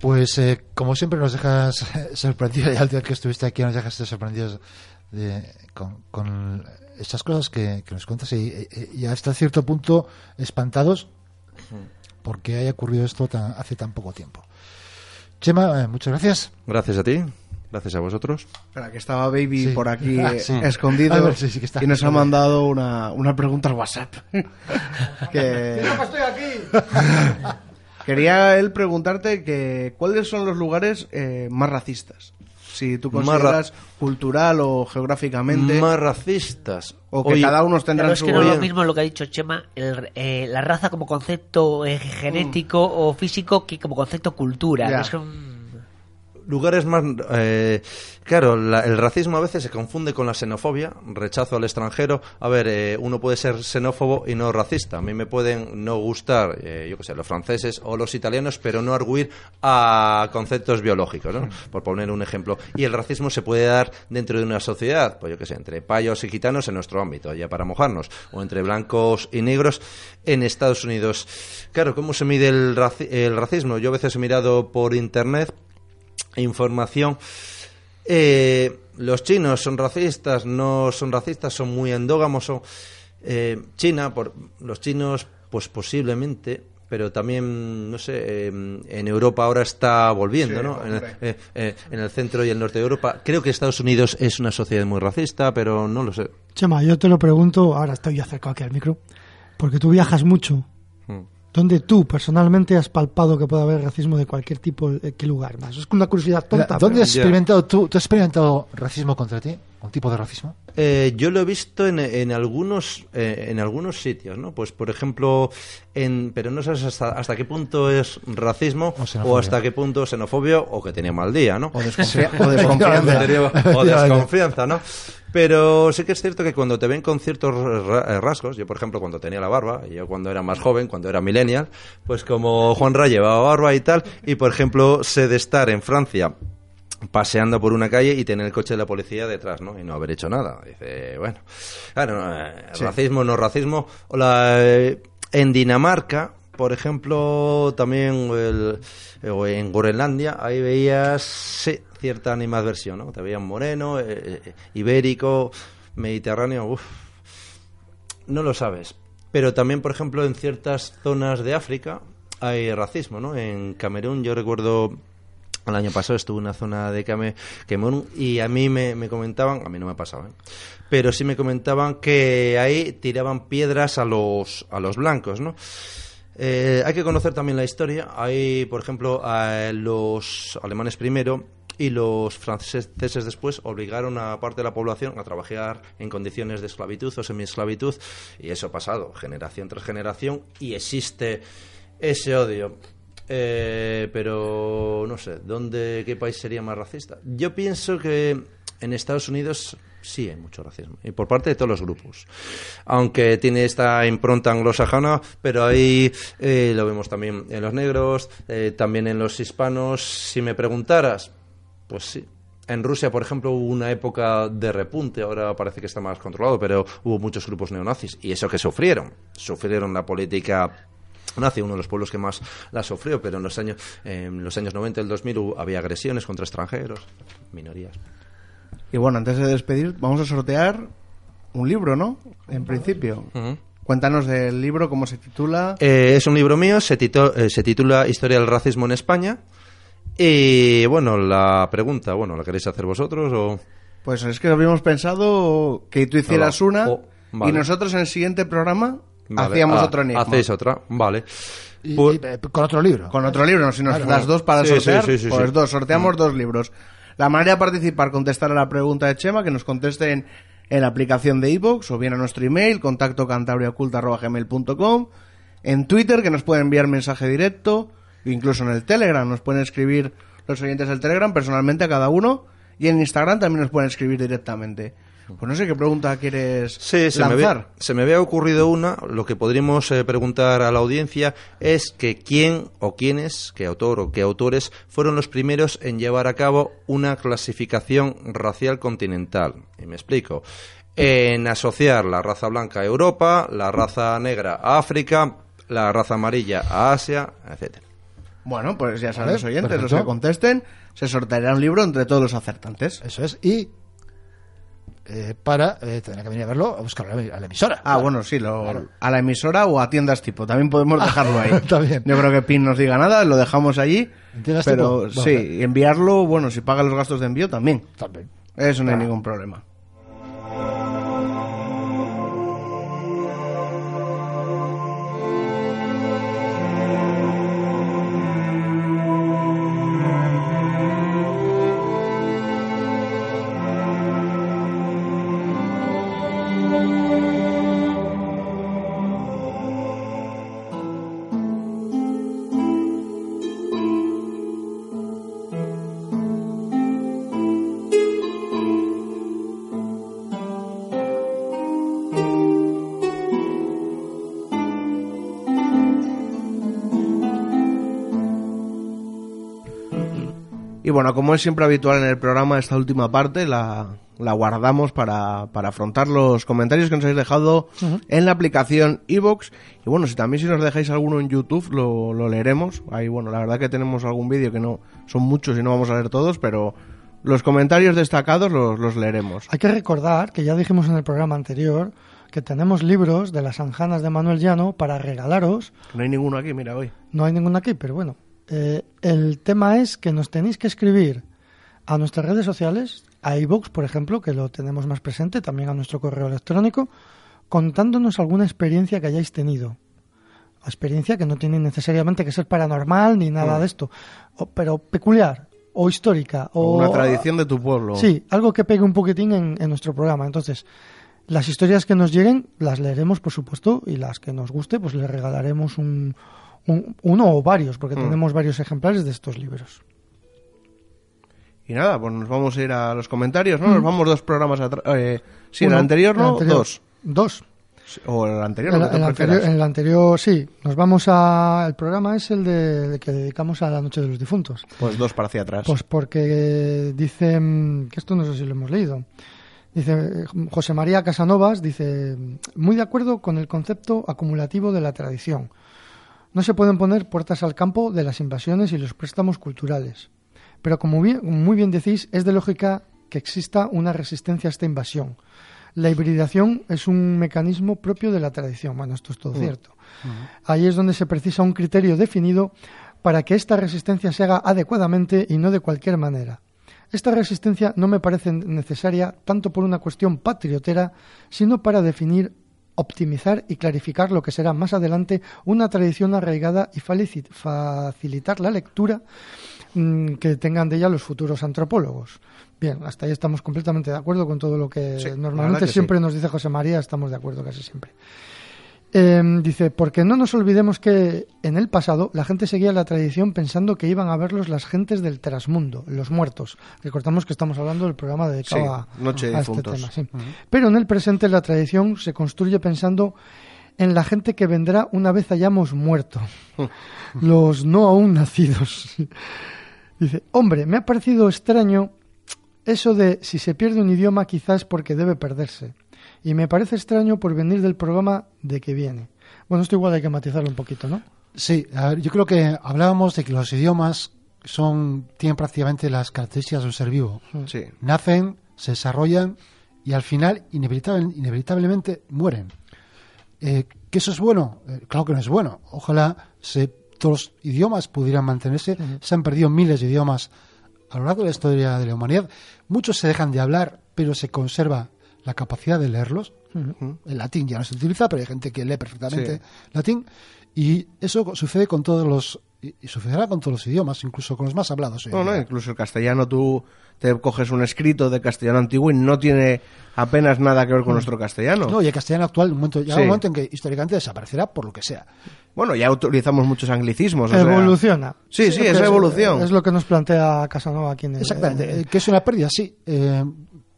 Pues eh, como siempre nos dejas sorprendidos, ya el día que estuviste aquí nos dejaste sorprendidos de- con, con estas cosas que, que nos cuentas y, y- y hasta cierto punto espantados porque haya ocurrido esto tan- hace tan poco tiempo. Chema, eh, muchas gracias. Gracias a ti, gracias a vosotros. Espera, que estaba Baby Sí. por aquí Ah, sí. escondido A ver, sí, sí que está. y nos ha mandado una, una pregunta al WhatsApp. que estoy aquí! Quería él preguntarte que cuáles son los lugares eh, más racistas. Si tú Más consideras cultural o geográficamente Más racistas. o que Oye, cada uno tendrá Pero es su que no es lo mismo lo que ha dicho Chema, el- eh, la raza como concepto eh, genético o físico que como concepto cultura. Ya. Es un- lugares más... eh, claro, la- el racismo a veces se confunde con la xenofobia, rechazo al extranjero. A ver, eh, uno puede ser xenófobo y no racista. A mí me pueden no gustar, eh, yo qué sé, los franceses o los italianos, pero no arguir a conceptos biológicos, ¿no? Por poner un ejemplo. Y el racismo se puede dar dentro de una sociedad, pues yo qué sé, entre payos y gitanos en nuestro ámbito, ya para mojarnos, o entre blancos y negros en Estados Unidos. Claro, ¿cómo se mide el, raci- el racismo? Yo a veces he mirado por internet información. Eh, los chinos son racistas, no son racistas, son muy endógamos. Son, eh, China, por, los chinos, pues posiblemente, pero también, no sé, eh, en Europa ahora está volviendo, Sí, ¿no? En el, hombre. eh, eh, en el centro y el norte de Europa. Creo que Estados Unidos es una sociedad muy racista, pero no lo sé. Chema, yo te lo pregunto, ahora estoy acercado aquí al micro, porque tú viajas mucho. ¿Dónde tú personalmente has palpado que puede haber racismo de cualquier tipo? ¿En qué lugar más? Es una curiosidad tonta. ¿Dónde pero- has experimentado tú? ¿Tú has experimentado racismo contra ti? ¿Un tipo de racismo? Eh, yo lo he visto en, en algunos eh, en algunos sitios, ¿no? Pues por ejemplo, en, pero no sabes hasta, hasta qué punto es racismo O hasta qué punto es xenofobia o que tenía mal día, ¿no? o, desconfia- o desconfianza. o desconfianza, ¿no? Pero sí que es cierto que cuando te ven con ciertos eh, rasgos, yo por ejemplo cuando tenía la barba, y yo cuando era más joven, cuando era millennial, pues como Juan Ray llevaba barba y tal, y por ejemplo sé de estar en Francia paseando por una calle y tener el coche de la policía detrás, ¿no? Y no haber hecho nada. Dice, bueno, claro, eh, racismo, no racismo. La, eh, en Dinamarca, por ejemplo, también el- en Groenlandia, ahí veías sí, cierta animadversión, ¿no? Te veían moreno, eh, eh, ibérico, mediterráneo, uf, no lo sabes. Pero también, por ejemplo, en ciertas zonas de África hay racismo, ¿no? En Camerún yo recuerdo el año pasado estuve en una zona de Came- Camerún y a mí me, me comentaban, a mí no me pasaba, ¿eh? pero sí me comentaban que ahí tiraban piedras a los, a los blancos, ¿no? Eh, hay que conocer también la historia. Hay, por ejemplo, a los alemanes primero y los franceses después obligaron a parte de la población a trabajar en condiciones de esclavitud o semiesclavitud y eso ha pasado generación tras generación y existe ese odio. Eh, pero no sé, ¿dónde, qué país sería más racista? Yo pienso que en Estados Unidos sí hay mucho racismo y por parte de todos los grupos. Aunque tiene esta impronta anglosajona, pero ahí eh, lo vemos también en los negros, eh, también en los hispanos. Si me preguntaras, pues sí. En Rusia, por ejemplo, hubo una época de repunte, ahora parece que está más controlado, pero hubo muchos grupos neonazis. Y eso que sufrieron. Sufrieron la política nazi, uno de los pueblos que más la sufrió, pero en los años, en los años 90 del 2000 hubo- había agresiones contra extranjeros, minorías. Y bueno, antes de despedir, vamos a sortear un libro, ¿no? En principio. Cuéntanos del libro, cómo se titula. Eh, es un libro mío, se, tito- eh, se titula Historia del racismo en España. Y bueno, la pregunta, bueno, ¿la queréis hacer vosotros o...? Pues es que habíamos pensado que tú hicieras una Oh, vale. y nosotros en el siguiente programa Vale. hacíamos Ah, otro enigma. Hacéis otra, vale. Y- Pu- y, eh, con otro libro. Con otro libro, si nos Claro. das dos para Sí, sortear, sí, sí, sí, pues sí. dos, sorteamos dos libros. La manera de participar, contestar a la pregunta de Chema, que nos contesten en la aplicación de iVoox o bien a nuestro email, contacto cantabriaoculta.gmail.com, en Twitter, que nos pueden enviar mensaje directo, incluso en el Telegram, nos pueden escribir los oyentes del Telegram personalmente a cada uno, y en Instagram también nos pueden escribir directamente. Pues no sé qué pregunta quieres Sí, se me, lanzar. había, se me había ocurrido una. Lo que podríamos eh, preguntar a la audiencia es que quién o quiénes, qué autor o qué autores fueron los primeros en llevar a cabo una clasificación racial continental. Y me explico. En asociar la raza blanca a Europa, la raza negra a África, la raza amarilla a Asia, etcétera. Bueno, pues ya saben Vale, los oyentes, los que contesten, se sorteará un libro entre todos los acertantes. Eso es. Y eh, para, eh, tendrá que venir a verlo, a buscarlo a la, emisora. Ah, bueno, sí, lo- a la emisora o a tiendas tipo. También podemos dejarlo ahí. Bien. Yo creo que Pin nos diga nada, lo dejamos allí. ¿En tiendas Pero tipo? sí, enviarlo, bueno, si paga los gastos de envío también. También. Eso no hay ningún problema. Y bueno, como es siempre habitual en el programa, esta última parte la, la guardamos para, para afrontar los comentarios que nos habéis dejado en la aplicación iVoox. Y bueno, si también si nos dejáis alguno en YouTube, lo, lo leeremos. Ahí, bueno, la verdad que tenemos algún vídeo que no son muchos y no vamos a leer todos, pero los comentarios destacados los, los leeremos. Hay que recordar que ya dijimos en el programa anterior que tenemos libros de las anjanas de Manuel Llano para regalaros. No hay ninguno aquí, mira, hoy. No hay ninguno aquí, pero bueno. Eh, el tema es que nos tenéis que escribir a nuestras redes sociales, a iVoox, por ejemplo, que lo tenemos más presente, también a nuestro correo electrónico, contándonos alguna experiencia que hayáis tenido. Experiencia que no tiene necesariamente que ser paranormal ni nada Mm. de esto, o- pero peculiar o histórica. O una tradición de tu pueblo. Sí, algo que pegue un poquitín en, en nuestro programa. Entonces, las historias que nos lleguen las leeremos, por supuesto, y las que nos guste, pues le regalaremos un, un- uno o varios, porque Mm. tenemos varios ejemplares de estos libros. Y nada, pues nos vamos a ir a los comentarios, ¿no? Nos vamos dos programas atrás. Eh, sí, en el anterior, el ¿no? anterior. Dos. Dos. O el anterior, el anterior, en el anterior, sí. Nos vamos a. El programa es el de, de que dedicamos a la Noche de los Difuntos. Pues dos para hacia atrás. Pues porque dicen, que esto no sé si lo hemos leído, dice José María Casanovas, dice, muy de acuerdo con el concepto acumulativo de la tradición. No se pueden poner puertas al campo de las invasiones y los préstamos culturales. Pero como bien- muy bien decís, es de lógica que exista una resistencia a esta invasión. La hibridación es un mecanismo propio de la tradición. Bueno, esto es todo cierto. Ahí es donde se precisa un criterio definido para que esta resistencia se haga adecuadamente y no de cualquier manera. Esta resistencia no me parece necesaria tanto por una cuestión patriotera, sino para definir, optimizar y clarificar lo que será más adelante una tradición arraigada y facilitar la lectura mm, que tengan de ella los futuros antropólogos. Bien, hasta ahí estamos completamente de acuerdo con todo lo que Sí, normalmente que siempre sí. nos dice José María, estamos de acuerdo casi siempre. Eh, dice, porque no nos olvidemos que en el pasado la gente seguía la tradición pensando que iban a verlos las gentes del trasmundo, los muertos. Recordamos que estamos hablando del programa dedicado Sí, a, Noche a este tema. sí. Pero en el presente la tradición se construye pensando en la gente que vendrá una vez hayamos muerto, los no aún nacidos. Dice, hombre, me ha parecido extraño eso de si se pierde un idioma quizás porque debe perderse. Y me parece extraño por venir del programa de que viene. Bueno, esto igual hay que matizarlo un poquito, ¿no? Sí, a ver, yo creo que hablábamos de que los idiomas son tienen prácticamente las características de un ser vivo. Sí. Nacen, se desarrollan y al final inevitable- inevitablemente mueren. Eh, ¿Que eso es bueno? Eh, claro que no es bueno. Ojalá se, todos los idiomas pudieran mantenerse. Se han perdido miles de idiomas a lo largo de la historia de la humanidad. Muchos se dejan de hablar, pero se conserva la capacidad de leerlos. El latín ya no se utiliza, pero hay gente que lee perfectamente Sí. latín. Y eso sucede con todos los. Y sucederá con todos los idiomas, incluso con los más hablados. No, no, incluso el castellano tú te coges un escrito de castellano antiguo y no tiene apenas nada que ver con nuestro castellano. No, y el castellano actual, un momento, llega Sí. un momento en que históricamente desaparecerá por lo que sea. Bueno, ya utilizamos muchos anglicismos. o sea- Evoluciona. Sí, sí, que es evolución. Es lo que nos plantea Casanova aquí en el... Exactamente, en- eh, que es una pérdida, sí. Eh,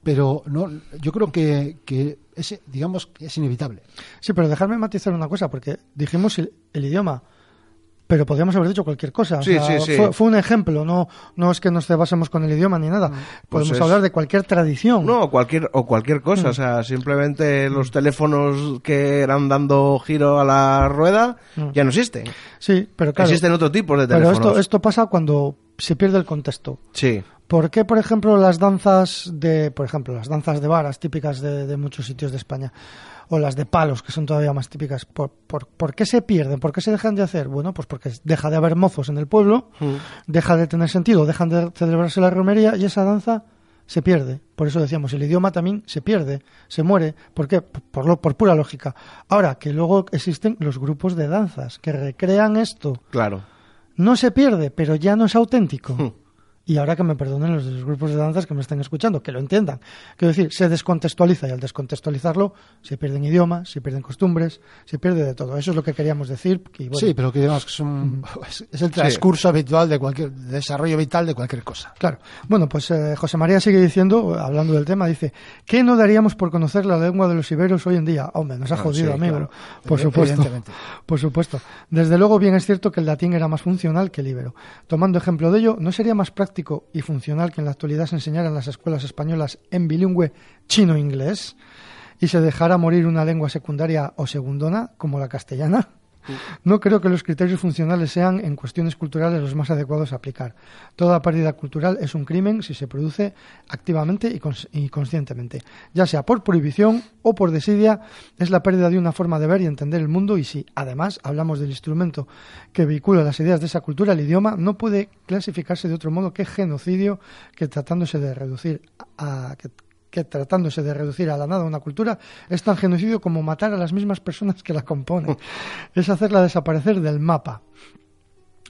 pero no, yo creo que, que es, digamos, que es inevitable. Sí, pero dejarme matizar una cosa, porque dijimos el, el idioma, pero podríamos haber dicho cualquier cosa. O Sí, sea, sí, sí. Fue, fue un ejemplo, no, no es que nos basemos con el idioma ni nada. Podemos es- hablar de cualquier tradición. No, cualquier, o cualquier cosa. O sea, simplemente los teléfonos que eran dando giro a la rueda ya no existen. Sí, pero claro. Existen otro tipo de pero teléfonos. esto, esto pasa cuando se pierde el contexto. Sí. ¿Por qué, por ejemplo, las danzas de, por ejemplo, las danzas de varas típicas de, de muchos sitios de España, o las de palos, que son todavía más típicas, ¿por, por, por qué se pierden? ¿Por qué se dejan de hacer? Bueno, pues porque deja de haber mozos en el pueblo, deja de tener sentido, dejan de celebrarse la romería y esa danza se pierde. Por eso decíamos, el idioma también se pierde, se muere. ¿Por qué? Por, lo, por pura lógica. Ahora, que luego existen los grupos de danzas que recrean esto. Claro. No se pierde, pero ya no es auténtico. Y ahora que me perdonen los de los grupos de danzas que me están escuchando, que lo entiendan. Quiero decir, se descontextualiza y al descontextualizarlo se pierden idiomas, se pierden costumbres, se pierde de todo. Eso es lo que queríamos decir. que, bueno, Sí, pero que digamos que es, un- es- el transcurso habitual de cualquier de desarrollo vital de cualquier cosa. Claro. Bueno, pues eh, José María sigue diciendo, hablando del tema, dice, ¿qué no daríamos por conocer la lengua de los iberos hoy en día? Hombre, nos ha Ah, jodido, sí, amigo. claro. Por Evi- supuesto. Por supuesto. Desde luego, bien es cierto que el latín era más funcional que el ibero. Tomando ejemplo de ello, ¿no sería más práctico y funcional que en la actualidad se enseñara en las escuelas españolas en bilingüe chino-inglés y se dejara morir una lengua secundaria o segundona, como la castellana? No creo que los criterios funcionales sean, en cuestiones culturales, los más adecuados a aplicar. Toda pérdida cultural es un crimen si se produce activamente y, cons- conscientemente. Ya sea por prohibición o por desidia, es la pérdida de una forma de ver y entender el mundo y si, además, hablamos del instrumento que vehicula las ideas de esa cultura, el idioma, no puede clasificarse de otro modo que genocidio que tratándose de reducir a... que- que tratándose de reducir a la nada una cultura es tan genocidio como matar a las mismas personas que la componen. es hacerla desaparecer del mapa.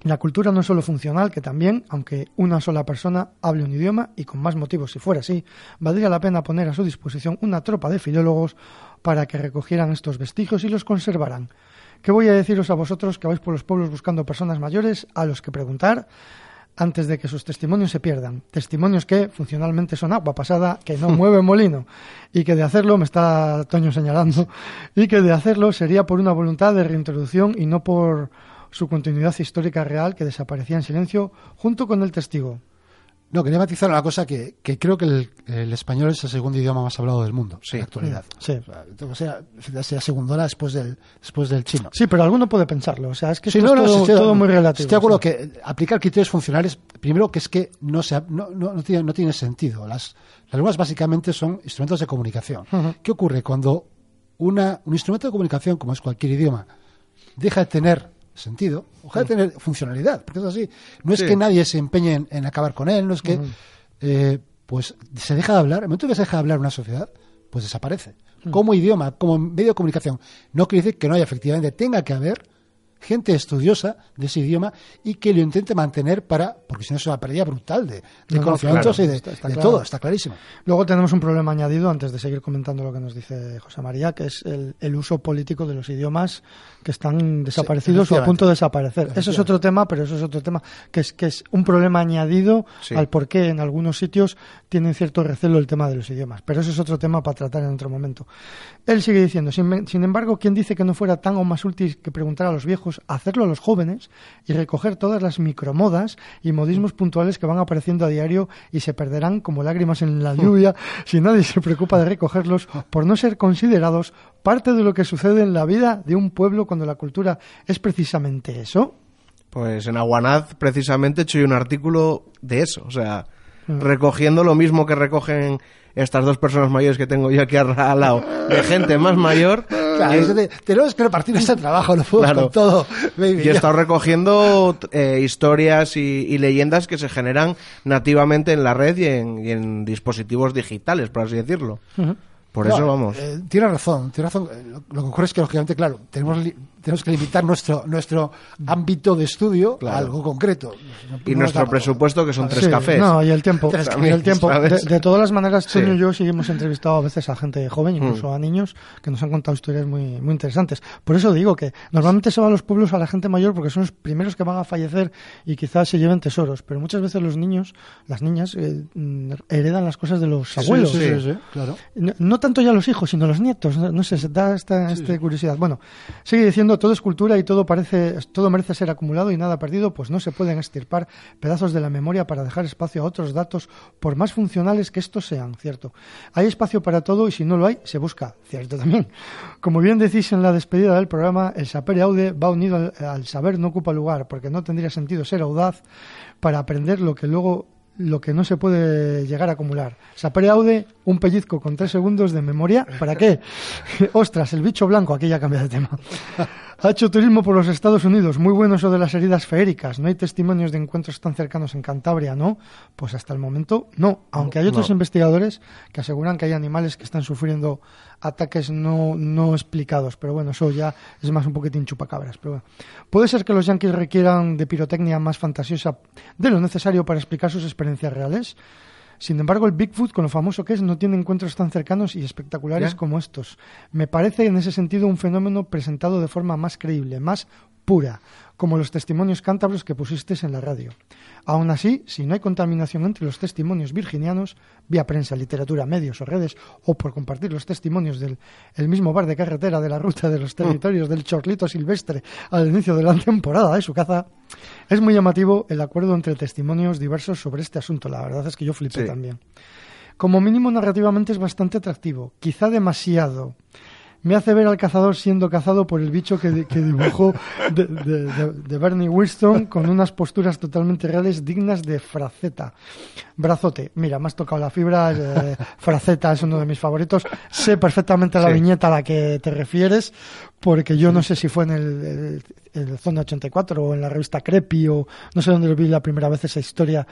La cultura no es solo funcional, que también, aunque una sola persona hable un idioma, y con más motivos si fuera así, valdría la pena poner a su disposición una tropa de filólogos para que recogieran estos vestigios y los conservaran. ¿Qué voy a deciros a vosotros que vais por los pueblos buscando personas mayores a los que preguntar antes de que sus testimonios se pierdan? Testimonios que funcionalmente son agua pasada, que no mueve molino, y que de hacerlo, me está Toño señalando, y que de hacerlo sería por una voluntad de reintroducción y no por su continuidad histórica real que desaparecía en silencio junto con el testigo. No, quería matizar una cosa que, que creo que el, el español es el segundo idioma más hablado del mundo en la actualidad. Sí. O sea, sea, segundona después del, después del chino. Sí, pero alguno puede pensarlo. O sea, es que Sí, esto no, es todo, muy relativo. Estoy de acuerdo sí. que aplicar criterios funcionales, primero que es que no, se, no, no, no tiene, no tiene sentido. Las, las lenguas básicamente son instrumentos de comunicación. ¿Qué ocurre cuando una, un instrumento de comunicación, como es cualquier idioma, deja de tener sentido, deja de tener funcionalidad? Porque es así. No es que nadie se empeñe en, en acabar con él, no es que... Eh, pues se deja de hablar. El momento que se deja de hablar una sociedad, pues desaparece. Como idioma, como medio de comunicación. No quiere decir que no haya efectivamente, tenga que haber gente estudiosa de ese idioma y que lo intente mantener para, porque si no es una pérdida brutal de, de No, no, conocimientos claro, y de, está- está de claro. todo, está clarísimo. Luego tenemos un problema añadido, antes de seguir comentando lo que nos dice José María, que es el, el uso político de los idiomas que están desaparecidos o a punto de desaparecer. Eso es otro tema, pero eso es otro tema que es, que es un problema añadido Sí. al por qué en algunos sitios tienen cierto recelo el tema de los idiomas. Pero eso es otro tema para tratar en otro momento. Él sigue diciendo, sin, sin embargo, ¿quién dice que no fuera tan o más útil que preguntar a los viejos, hacerlo a los jóvenes y recoger todas las micromodas y modismos puntuales que van apareciendo a diario y se perderán como lágrimas en la lluvia si nadie se preocupa de recogerlos por no ser considerados parte de lo que sucede en la vida de un pueblo cuando la cultura es precisamente eso? Pues en Aguanaz, precisamente, he hecho un artículo de eso. O sea, Mm. recogiendo lo mismo que recogen estas dos personas mayores que tengo yo aquí al lado, de gente más mayor. Claro, de- tenemos que repartir este trabajo, lo puedo Claro. con todo. baby. Yo he estado recogiendo eh, historias y, y leyendas que se generan nativamente en la red y en, y en dispositivos digitales, por así decirlo. Por No, eso vamos. eh, tiene razón, tiene razón. Eh, Lo, lo que ocurre es que, lógicamente, claro, tenemos, li- tenemos que limitar nuestro nuestro ámbito de estudio Claro. a algo concreto. No- y no nuestro tampoco. presusuesto, que son tres Sí, cafés. No, y el tiempo. Tres y el tiempo. De, todas las maneras, Sí. Toño y yo sí hemos entrevistado a veces a gente joven, Mm. incluso a niños, que nos han contado historias muy, muy interesantes. Por eso digo que normalmente se va a los pueblos a la gente mayor porque son los primeros que van a fallecer y quizás se lleven tesoros. Pero muchas veces los niños, las niñas, eh, mm, heredan las cosas de los Sí, abuelos. sí, sí, sí, claro. No, no tanto ya los hijos, sino los nietos. No, no sé, se da esta, esta curiosidad. Bueno, sigue diciendo, todo es cultura y todo parece, todo merece ser acumulado y nada perdido, pues no se pueden extirpar pedazos de la memoria para dejar espacio a otros datos, por más funcionales que estos sean, ¿cierto? Hay espacio para todo y si no lo hay, se busca, ¿cierto también? Como bien decís en la despedida del programa, el sapere aude va unido al, al saber no ocupa lugar, porque no tendría sentido ser audaz para aprender lo que luego lo que no se puede llegar a acumular. Sapere aude, un pellizco con tres segundos de memoria. ¿Para qué? Ostras, el bicho blanco, aquí ya cambia de tema. Ha hecho turismo por los Estados Unidos. Muy bueno eso de las heridas feéricas. No hay testimonios de encuentros tan cercanos en Cantabria, ¿no? Pues hasta el momento no. Aunque hay otros no. investigadores que aseguran que hay animales que están sufriendo ataques no, no explicados. Pero bueno, eso ya es más un poquitín chupacabras. Pero bueno. Puede ser que los yankees requieran de pirotecnia más fantasiosa de lo necesario para explicar sus experiencias reales. Sin embargo, el Bigfoot, con lo famoso que es, no tiene encuentros tan cercanos y espectaculares ¿Ya? como estos. Me parece en ese sentido un fenómeno presentado de forma más creíble, más pura, como los testimonios cántabros que pusiste en la radio. Aún así, si no hay contaminación entre los testimonios virginianos, vía prensa, literatura, medios o redes, o por compartir los testimonios del el mismo bar de carretera de la ruta de los territorios del chorlito silvestre al inicio de la temporada de su caza, es muy llamativo el acuerdo entre testimonios diversos sobre este asunto. La verdad es que yo flipé Sí. también. Como mínimo narrativamente es bastante atractivo, quizá demasiado. Me hace ver al cazador siendo cazado por el bicho que, que dibujó de, de- de- de Bernie Winston con unas posturas totalmente reales dignas de Fraceta. Brazote, mira, me has tocado la fibra, eh, Fraceta es uno de mis favoritos. Sé perfectamente la Sí. viñeta a la que te refieres, porque yo no sé si fue en el, el- el Zona 84 o en la revista Crepi o no sé dónde lo vi la primera vez esa historia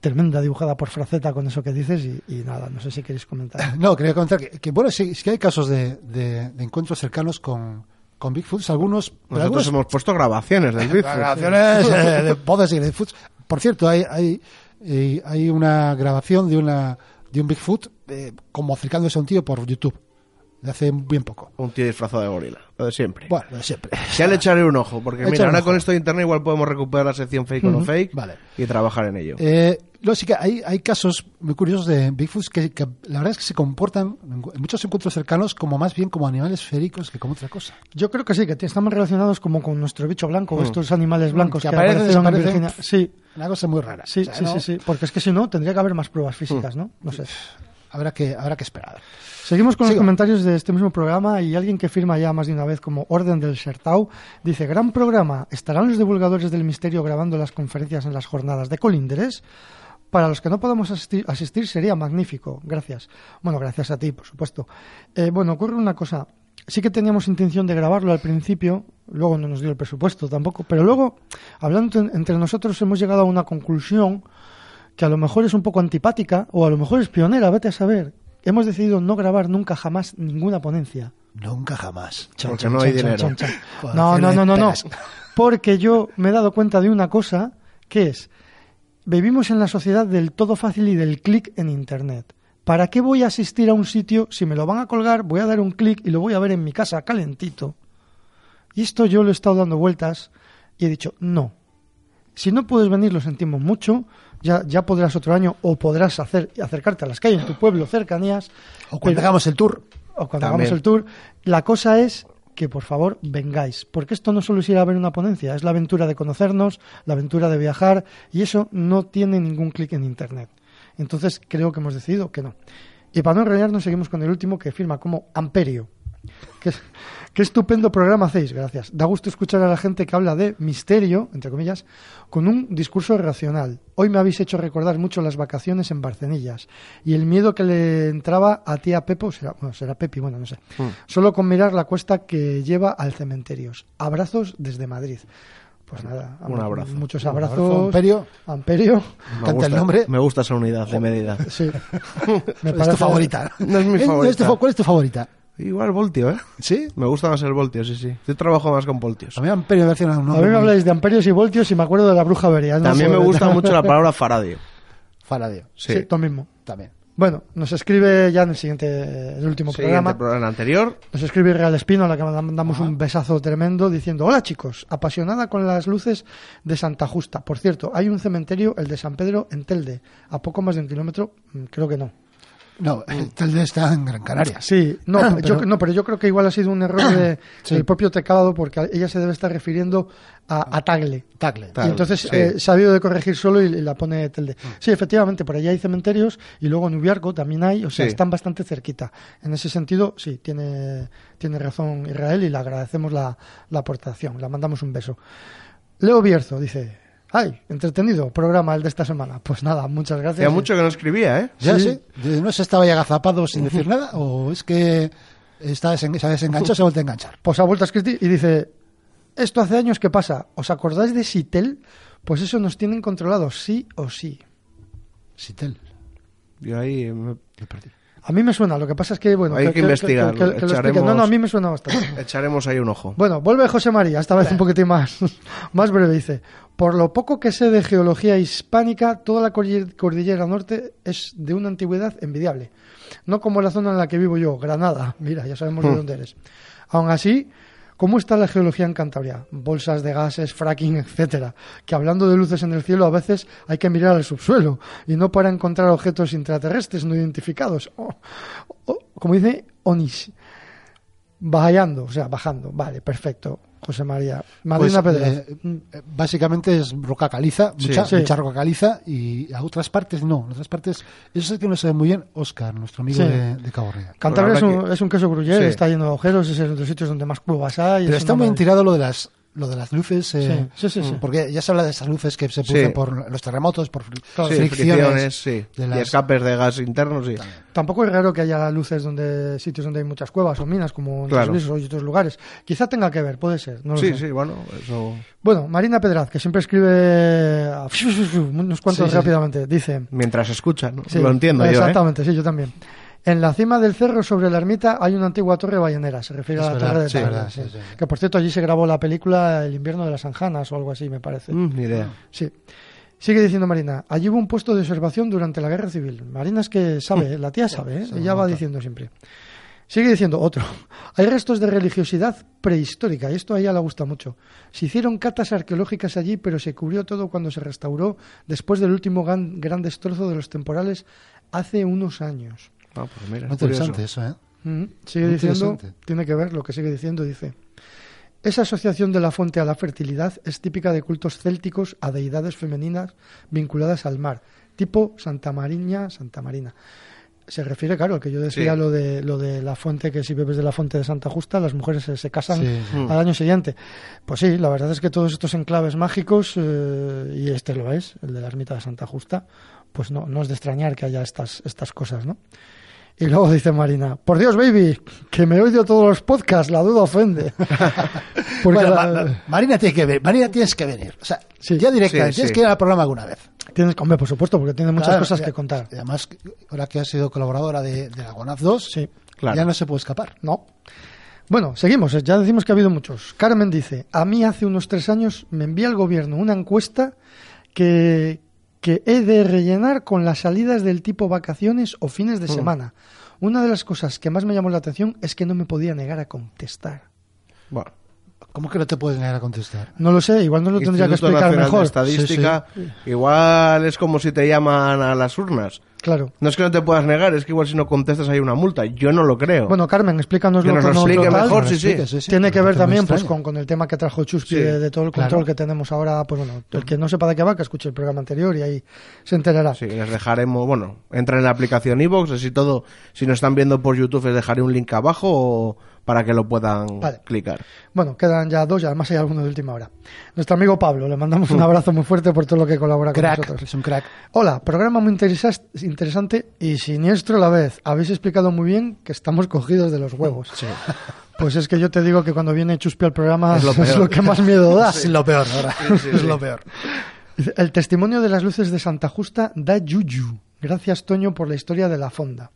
tremenda dibujada por Fraceta con eso que dices y, y nada, no sé si queréis comentar. No, quería comentar que, que, bueno, sí, sí que hay casos de, de- de encuentros cercanos con, con Bigfoots, algunos... Nosotros algunos hemos puesto grabaciones del Bigfoot. grabaciones eh, de voces y de Bigfoots. Por cierto, hay, hay, eh, hay una grabación de una de un Bigfoot eh, como acercándose a un tío por YouTube, de hace bien poco. Un tío disfrazado de gorila, lo de siempre. Bueno, de siempre. Ya le echaré un ojo, porque mira, ahora ojo. con esto de internet igual podemos recuperar la sección fake o no fake Vale. y trabajar en ello. Eh, luego sí que hay, hay casos muy curiosos de Bigfoots que, que la verdad es que se comportan en muchos encuentros cercanos como más bien como animales féricos que como otra cosa. Yo creo que sí, que t- estamos relacionados como con nuestro bicho blanco, estos animales blancos Que que, aparecen, aparecieron en. Sí, Una cosa muy rara. sí, O sea, sí, no- sí, sí, porque es que si no tendría que haber más pruebas físicas, ¿no? No sé. Habrá que, habrá que esperar. Seguimos con los comentarios de este mismo programa y alguien que firma ya más de una vez como Orden del Sertau dice, gran programa, ¿estarán los divulgadores del misterio grabando las conferencias en las jornadas de Colindres? Para los que no podamos asistir, asistir sería magnífico, gracias. Bueno, gracias a ti, por supuesto. Eh, bueno, ocurre una cosa, sí que teníamos intención de grabarlo al principio, luego no nos dio el presupuesto tampoco, pero luego, hablando en- entre nosotros, hemos llegado a una conclusión que a lo mejor es un poco antipática o a lo mejor es pionera, vete a saber. Hemos decidido no grabar nunca jamás ninguna ponencia. Nunca jamás. Chan, Porque chan, no hay chan, dinero. chan, chan. Por No, no, no, no, no. Porque yo me he dado cuenta de una cosa que es, vivimos en la sociedad del todo fácil y del clic en Internet. ¿Para qué voy a asistir a un sitio si me lo van a colgar, voy a dar un clic y lo voy a ver en mi casa calentito? Y esto yo lo he estado dando vueltas y he dicho, no. Si no puedes venir, lo sentimos mucho. Ya, ya podrás otro año o podrás hacer, acercarte a las calles en tu pueblo, cercanías. O cuando pero- hagamos el tour. o cuando También. hagamos el tour. La cosa es que por favor vengáis, porque esto no solo es ir a ver una ponencia, es la aventura de conocernos, la aventura de viajar, y eso no tiene ningún clic en Internet. Entonces creo que hemos decidido que no. Y para no enrollarnos, seguimos con el último que firma como Amperio. Qué, qué estupendo programa hacéis, gracias. Da gusto escuchar a la gente que habla de misterio, entre comillas, con un discurso racional. Hoy me habéis hecho recordar mucho las vacaciones en Barcenillas y el miedo que le entraba a tía Pepo, será, bueno, será Pepi, bueno, no sé, solo con mirar la cuesta que lleva al cementerio. Abrazos desde Madrid. Pues nada, Un abrazo. Muchos Un abrazo, abrazos. Amperio. Amperio. Me gusta, el nombre. Me gusta esa unidad de medida. Sí. Me es tu favorita. No es mi favorita. ¿Cuál es tu favorita? Igual Voltio, ¿eh? ¿Sí? Me gusta más el Voltio, sí, sí. Yo trabajo más con Voltios. A mí Amperio me A mí me habláis de amperios y voltios y me acuerdo de la bruja vería. También me gusta mucho la palabra faradio. Faradio. Sí. Sí, lo mismo. También. Bueno, nos escribe ya en el siguiente, el último Siguiente programa. programa anterior. Nos escribe Real Espino, a la que mandamos un besazo tremendo, diciendo: Hola chicos, apasionada con las luces de Santa Justa. Por cierto, hay un cementerio, el de San Pedro, en Telde, a poco más de un kilómetro, mm, creo que no. No, el Telde está en Gran Canaria. Sí, no, Ah, yo, pero- no, pero yo creo que igual ha sido un error de, Sí. del propio teclado porque ella se debe estar refiriendo a, a Tagle. Tagle. Y entonces sí. eh, se ha habido de corregir solo y, y la pone Telde. Sí, efectivamente, por allá hay cementerios y luego en Ubiarco también hay, o sea, Sí. están bastante cerquita. En ese sentido, sí, tiene, tiene razón Israel y le agradecemos la, la aportación. La mandamos un beso. Leo Bierzo dice: ¡Ay, entretenido programa el de esta semana! Pues nada, muchas gracias. Hacía mucho que no escribía, ¿eh? ¿Ya Sí. sí? ¿No se estaba ya agazapado sin decir nada? ¿O es que está desen- se ha desenganchado se ha vuelto a enganchar? Pues ha vuelto a escribir y dice, esto hace años que pasa, ¿os acordáis de Sitel? Pues eso nos tienen controlados, sí o sí. Sitel. Yo ahí me- perdí. A mí me suena, lo que pasa es que, bueno, Hay que explique. echaremos- No, no, a mí me suena bastante. echaremos ahí un ojo. Bueno, vuelve José María, esta vez un poquitín más, más breve, dice. Por lo poco que sé de geología hispánica, toda la cordi- cordillera norte es de una antigüedad envidiable. No como la zona en la que vivo yo, Granada. Mira, ya sabemos de dónde eres. Aún así, ¿cómo está la geología en Cantabria? Bolsas de gases, fracking, etcétera. Que hablando de luces en el cielo, a veces hay que mirar al subsuelo y no para encontrar objetos intraterrestres no identificados. Como dice Onis. Bajando, o sea, bajando. Vale, perfecto. José María. Madrina Pues, eh, eh, básicamente es roca caliza, Sí. mucha, Sí. mucha roca caliza y a otras partes no. En otras partes, eso sí que no se ve muy bien Oscar, nuestro amigo Sí. de, de Cabo Real. Cantabria es un, que- es un queso gruyere, Sí. está lleno de agujeros, es uno de los sitios donde más cuevas hay. Pero es está muy tirado lo de las lo de las luces, eh, Sí, sí, sí, sí. porque ya se habla de esas luces que se producen Sí. por los terremotos, por fri- Claro, sí, fricciones, fricciones, sí. de Y las- escapes de gas internos, sí. Tampoco es raro que haya luces donde sitios donde hay muchas cuevas o minas, como en Claro. Los o otros lugares. Quizá tenga que ver, puede ser. No lo Sí, sé. sí, bueno, eso... Bueno, Marina Pedraz, que siempre escribe a- unos cuantos rápidamente, dice... Mientras escuchan, ¿no? Sí, lo entiendo yo, ¿eh? Exactamente, sí, yo también. En la cima del cerro, sobre la ermita, hay una antigua torre ballenera. Se refiere Es a la verdad, torre de sí, Tagle, verdad, sí. sí, sí. Que por cierto, allí se grabó la película El invierno de las Anjanas o algo así, me parece. Mm, ni idea. Sí. Sigue diciendo Marina, allí hubo un puesto de observación durante la guerra civil. Marina es que sabe, ¿eh? la tía sabe, ¿eh? ella va diciendo siempre. Sigue diciendo otro. Hay restos de religiosidad prehistórica y esto a ella le gusta mucho. Se hicieron catas arqueológicas allí, pero se cubrió todo cuando se restauró después del último gran, gran destrozo de los temporales hace unos años. Ah, pues mira, Muy es curioso. interesante eso, ¿eh? Mm, Sigue Muy diciendo, tiene que ver lo que sigue diciendo, dice. Esa asociación de la fuente a la fertilidad es típica de cultos célticos a deidades femeninas vinculadas al mar, tipo Santa Mariña, Santa Marina. Se refiere, claro, al que yo decía Sí. lo de lo de la fuente, que si bebes de la fuente de Santa Justa, las mujeres se, se casan Sí, sí. al año siguiente. Pues sí, la verdad es que todos estos enclaves mágicos, eh, y este lo es, el de la ermita de Santa Justa, pues no, no es de extrañar que haya estas, estas cosas, ¿no? Y luego dice Marina, por Dios, baby, que me he oído todos los podcasts, la duda ofende. Porque Bueno, la- Ma- Ma- Marina tiene que venir, Marina tienes que venir. O sea, Sí. ya directamente, Sí, tienes sí. que ir al programa alguna vez. tienes, hombre, por supuesto, porque tiene muchas Claro, cosas ya- que contar. y Además, ahora que has sido colaboradora de, de la GONAF 2, Sí, Claro. ya no se puede escapar. no. Bueno, seguimos, eh, ya decimos que ha habido muchos. Carmen dice, a mí hace unos tres años me envía el gobierno una encuesta que, que he de rellenar con las salidas del tipo vacaciones o fines Mm. de semana. Una de las cosas que más me llamó la atención es que no me podía negar a contestar. Bueno, ¿Cómo que no te puedes negar a contestar? No lo sé, igual no lo tendría que explicar Nacional de mejor. Estadística, igual es como si te llaman a las urnas. Claro. No es que no te puedas negar, es que igual si no contestas hay una multa. Yo no lo creo. Bueno, Carmen, explícanos Que lo nos que lo no explique mejor, sí, explica, sí. Tiene que ver también pues con, con el tema que trajo Chuspi Sí, de, de todo el claro. control que tenemos ahora. Pues bueno, el que no sepa de qué va, que escuche el programa anterior y ahí se enterará. Sí, les dejaremos, bueno, entra en la aplicación iVoox, así todo, si nos están viendo por YouTube les dejaré un link abajo o- para que lo puedan Vale. clicar. Bueno, quedan ya dos y además hay alguno de última hora. Nuestro amigo Pablo, le mandamos un abrazo muy fuerte por todo lo que colabora con Crack, nosotros. es un crack. Hola, programa muy interesa- interesante y siniestro a la vez. Habéis explicado muy bien que estamos cogidos de los huevos. Pues es que yo te digo que cuando viene Chuspi al programa Es es lo que más miedo da. Es lo peor ahora. es lo peor. El testimonio de las luces de Santa Justa da yuyu. Gracias, Toño, por la historia de la fonda.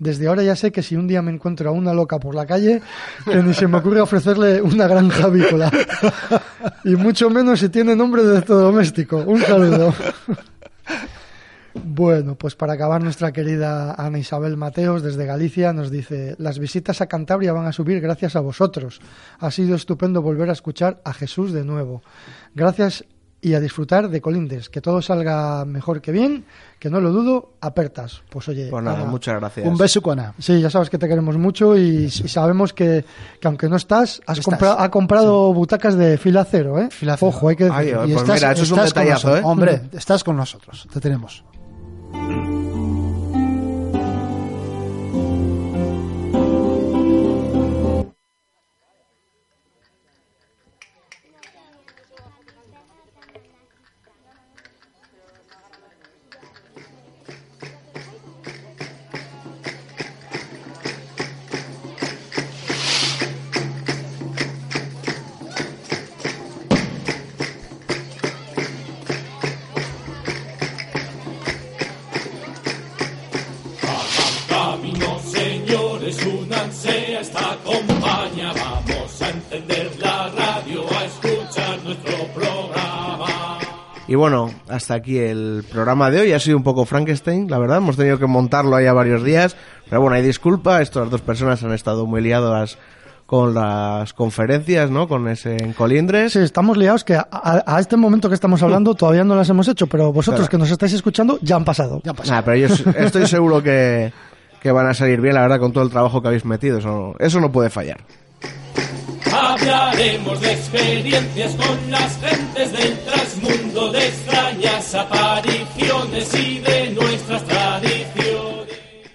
Desde ahora ya sé que si un día me encuentro a una loca por la calle, que ni se me ocurre ofrecerle una granja avícola. Y mucho menos si tiene nombre de doméstico. Un saludo. Bueno, pues para acabar, nuestra querida Ana Isabel Mateos desde Galicia nos dice, las visitas a Cantabria van a subir gracias a vosotros. Ha sido estupendo volver a escuchar a Jesús de nuevo. Gracias y a disfrutar de Colindres. Que todo salga mejor que bien, que no lo dudo, apertas. Pues oye, Pues nada, Ana, muchas gracias. Un beso, Cuana. Sí, ya sabes que te queremos mucho y, y sabemos que, que aunque no estás, has Estás, compra- ha comprado butacas de fila cero, ¿eh? Fila cero. Ojo, hay que Ay, decirlo. ay, pues mira, eso es un detallazo, nosotros. ¿eh? Hombre, estás con nosotros. Te tenemos. Y bueno, hasta aquí el programa de hoy. Ha sido un poco Frankenstein, la verdad. Hemos tenido que montarlo ahí a varios días. Pero bueno, hay disculpa. Estas dos personas han estado muy liadas con las conferencias, ¿no? Con ese en Colindres. Sí, estamos liados que a, a- este momento que estamos hablando todavía no las hemos hecho, pero vosotros Claro. que nos estáis escuchando ya han pasado. Ya pasó. Nah, pero yo estoy seguro que, que van a salir bien, la verdad, con todo el trabajo que habéis metido. Eso, eso no puede fallar. Hablaremos de experiencias con las gentes del trasmundo, de extrañas apariciones y de nuestras tradiciones.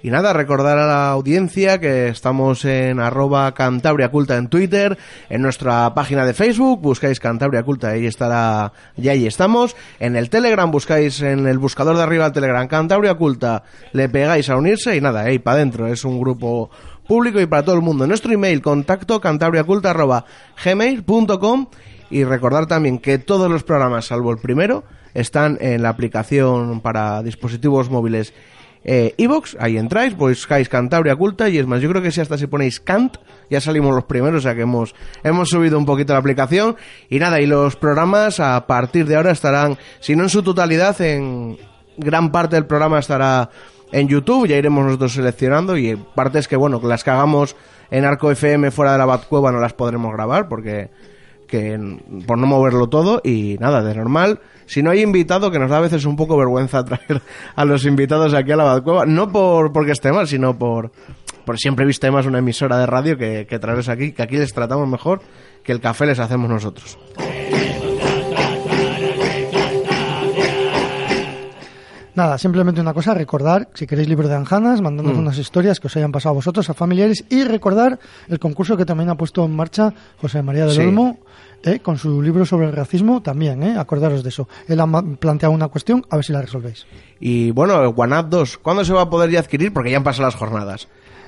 Y nada, recordar a la audiencia que estamos en arroba Cantabria Culta en Twitter, en nuestra página de Facebook, buscáis Cantabria Culta, ahí estará, y ahí estamos. En el Telegram buscáis en el buscador de arriba del Telegram Cantabria Culta, le pegáis a unirse y nada, ahí para adentro, es un grupo público y para todo el mundo. Nuestro email, contacto cantabriaculta arroba gmail.com y recordar también que todos los programas, salvo el primero, están en la aplicación para dispositivos móviles eh, iVoox, ahí entráis, buscáis Cantabria Culta y es más, yo creo que si hasta si ponéis Cant, ya salimos los primeros, o sea que hemos, hemos subido un poquito la aplicación. Y nada, y los programas a partir de ahora estarán, si no en su totalidad, en gran parte del programa estará en YouTube, ya iremos nosotros seleccionando y partes que bueno, las que hagamos en Arco FM fuera de la Batcueva no las podremos grabar porque que por no moverlo todo y nada, de normal. Si no hay invitado, que nos da a veces un poco vergüenza traer a los invitados aquí a la Batcueva, no por porque esté mal, sino por, por siempre he visto más una emisora de radio que, que traerlos aquí, que aquí les tratamos mejor que el café les hacemos nosotros. Nada, simplemente una cosa, recordar, si queréis libro de anjanas, mandándonos Mm. unas historias que os hayan pasado a vosotros, a familiares, y recordar el concurso que también ha puesto en marcha José María del Sí. Olmo, eh, con su libro sobre el racismo, también, eh, acordaros de eso. Él ha planteado una cuestión, a ver si la resolvéis. Y bueno, OneUp 2, ¿cuándo se va a poder ya adquirir? Porque ya han pasado las jornadas.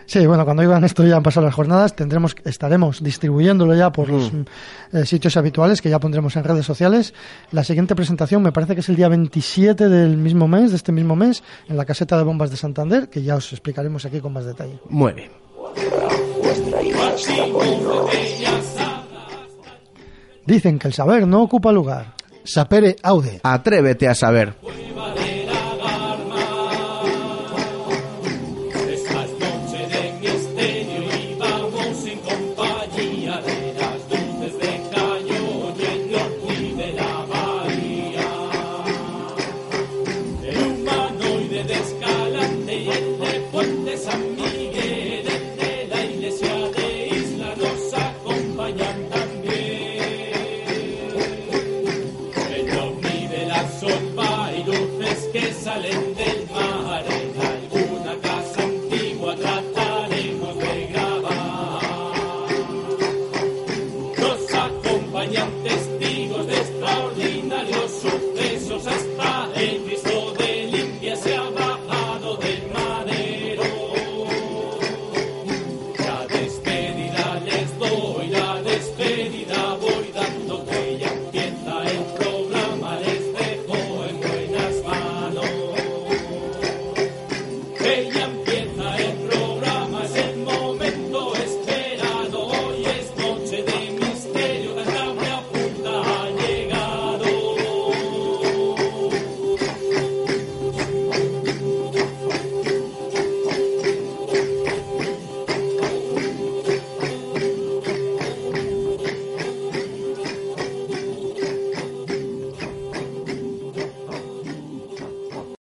Sí, bueno, cuando oigan esto ya han pasado las jornadas, tendremos, estaremos distribuyéndolo ya por los Mm. eh, sitios habituales que ya pondremos en redes sociales. La siguiente presentación me parece que es el día 27 del mismo mes, de este mismo mes, en la caseta de bombas de Santander, que ya os explicaremos aquí con más detalle. Muy bien. Dicen que el saber no ocupa lugar. Sapere aude. Atrévete a saber.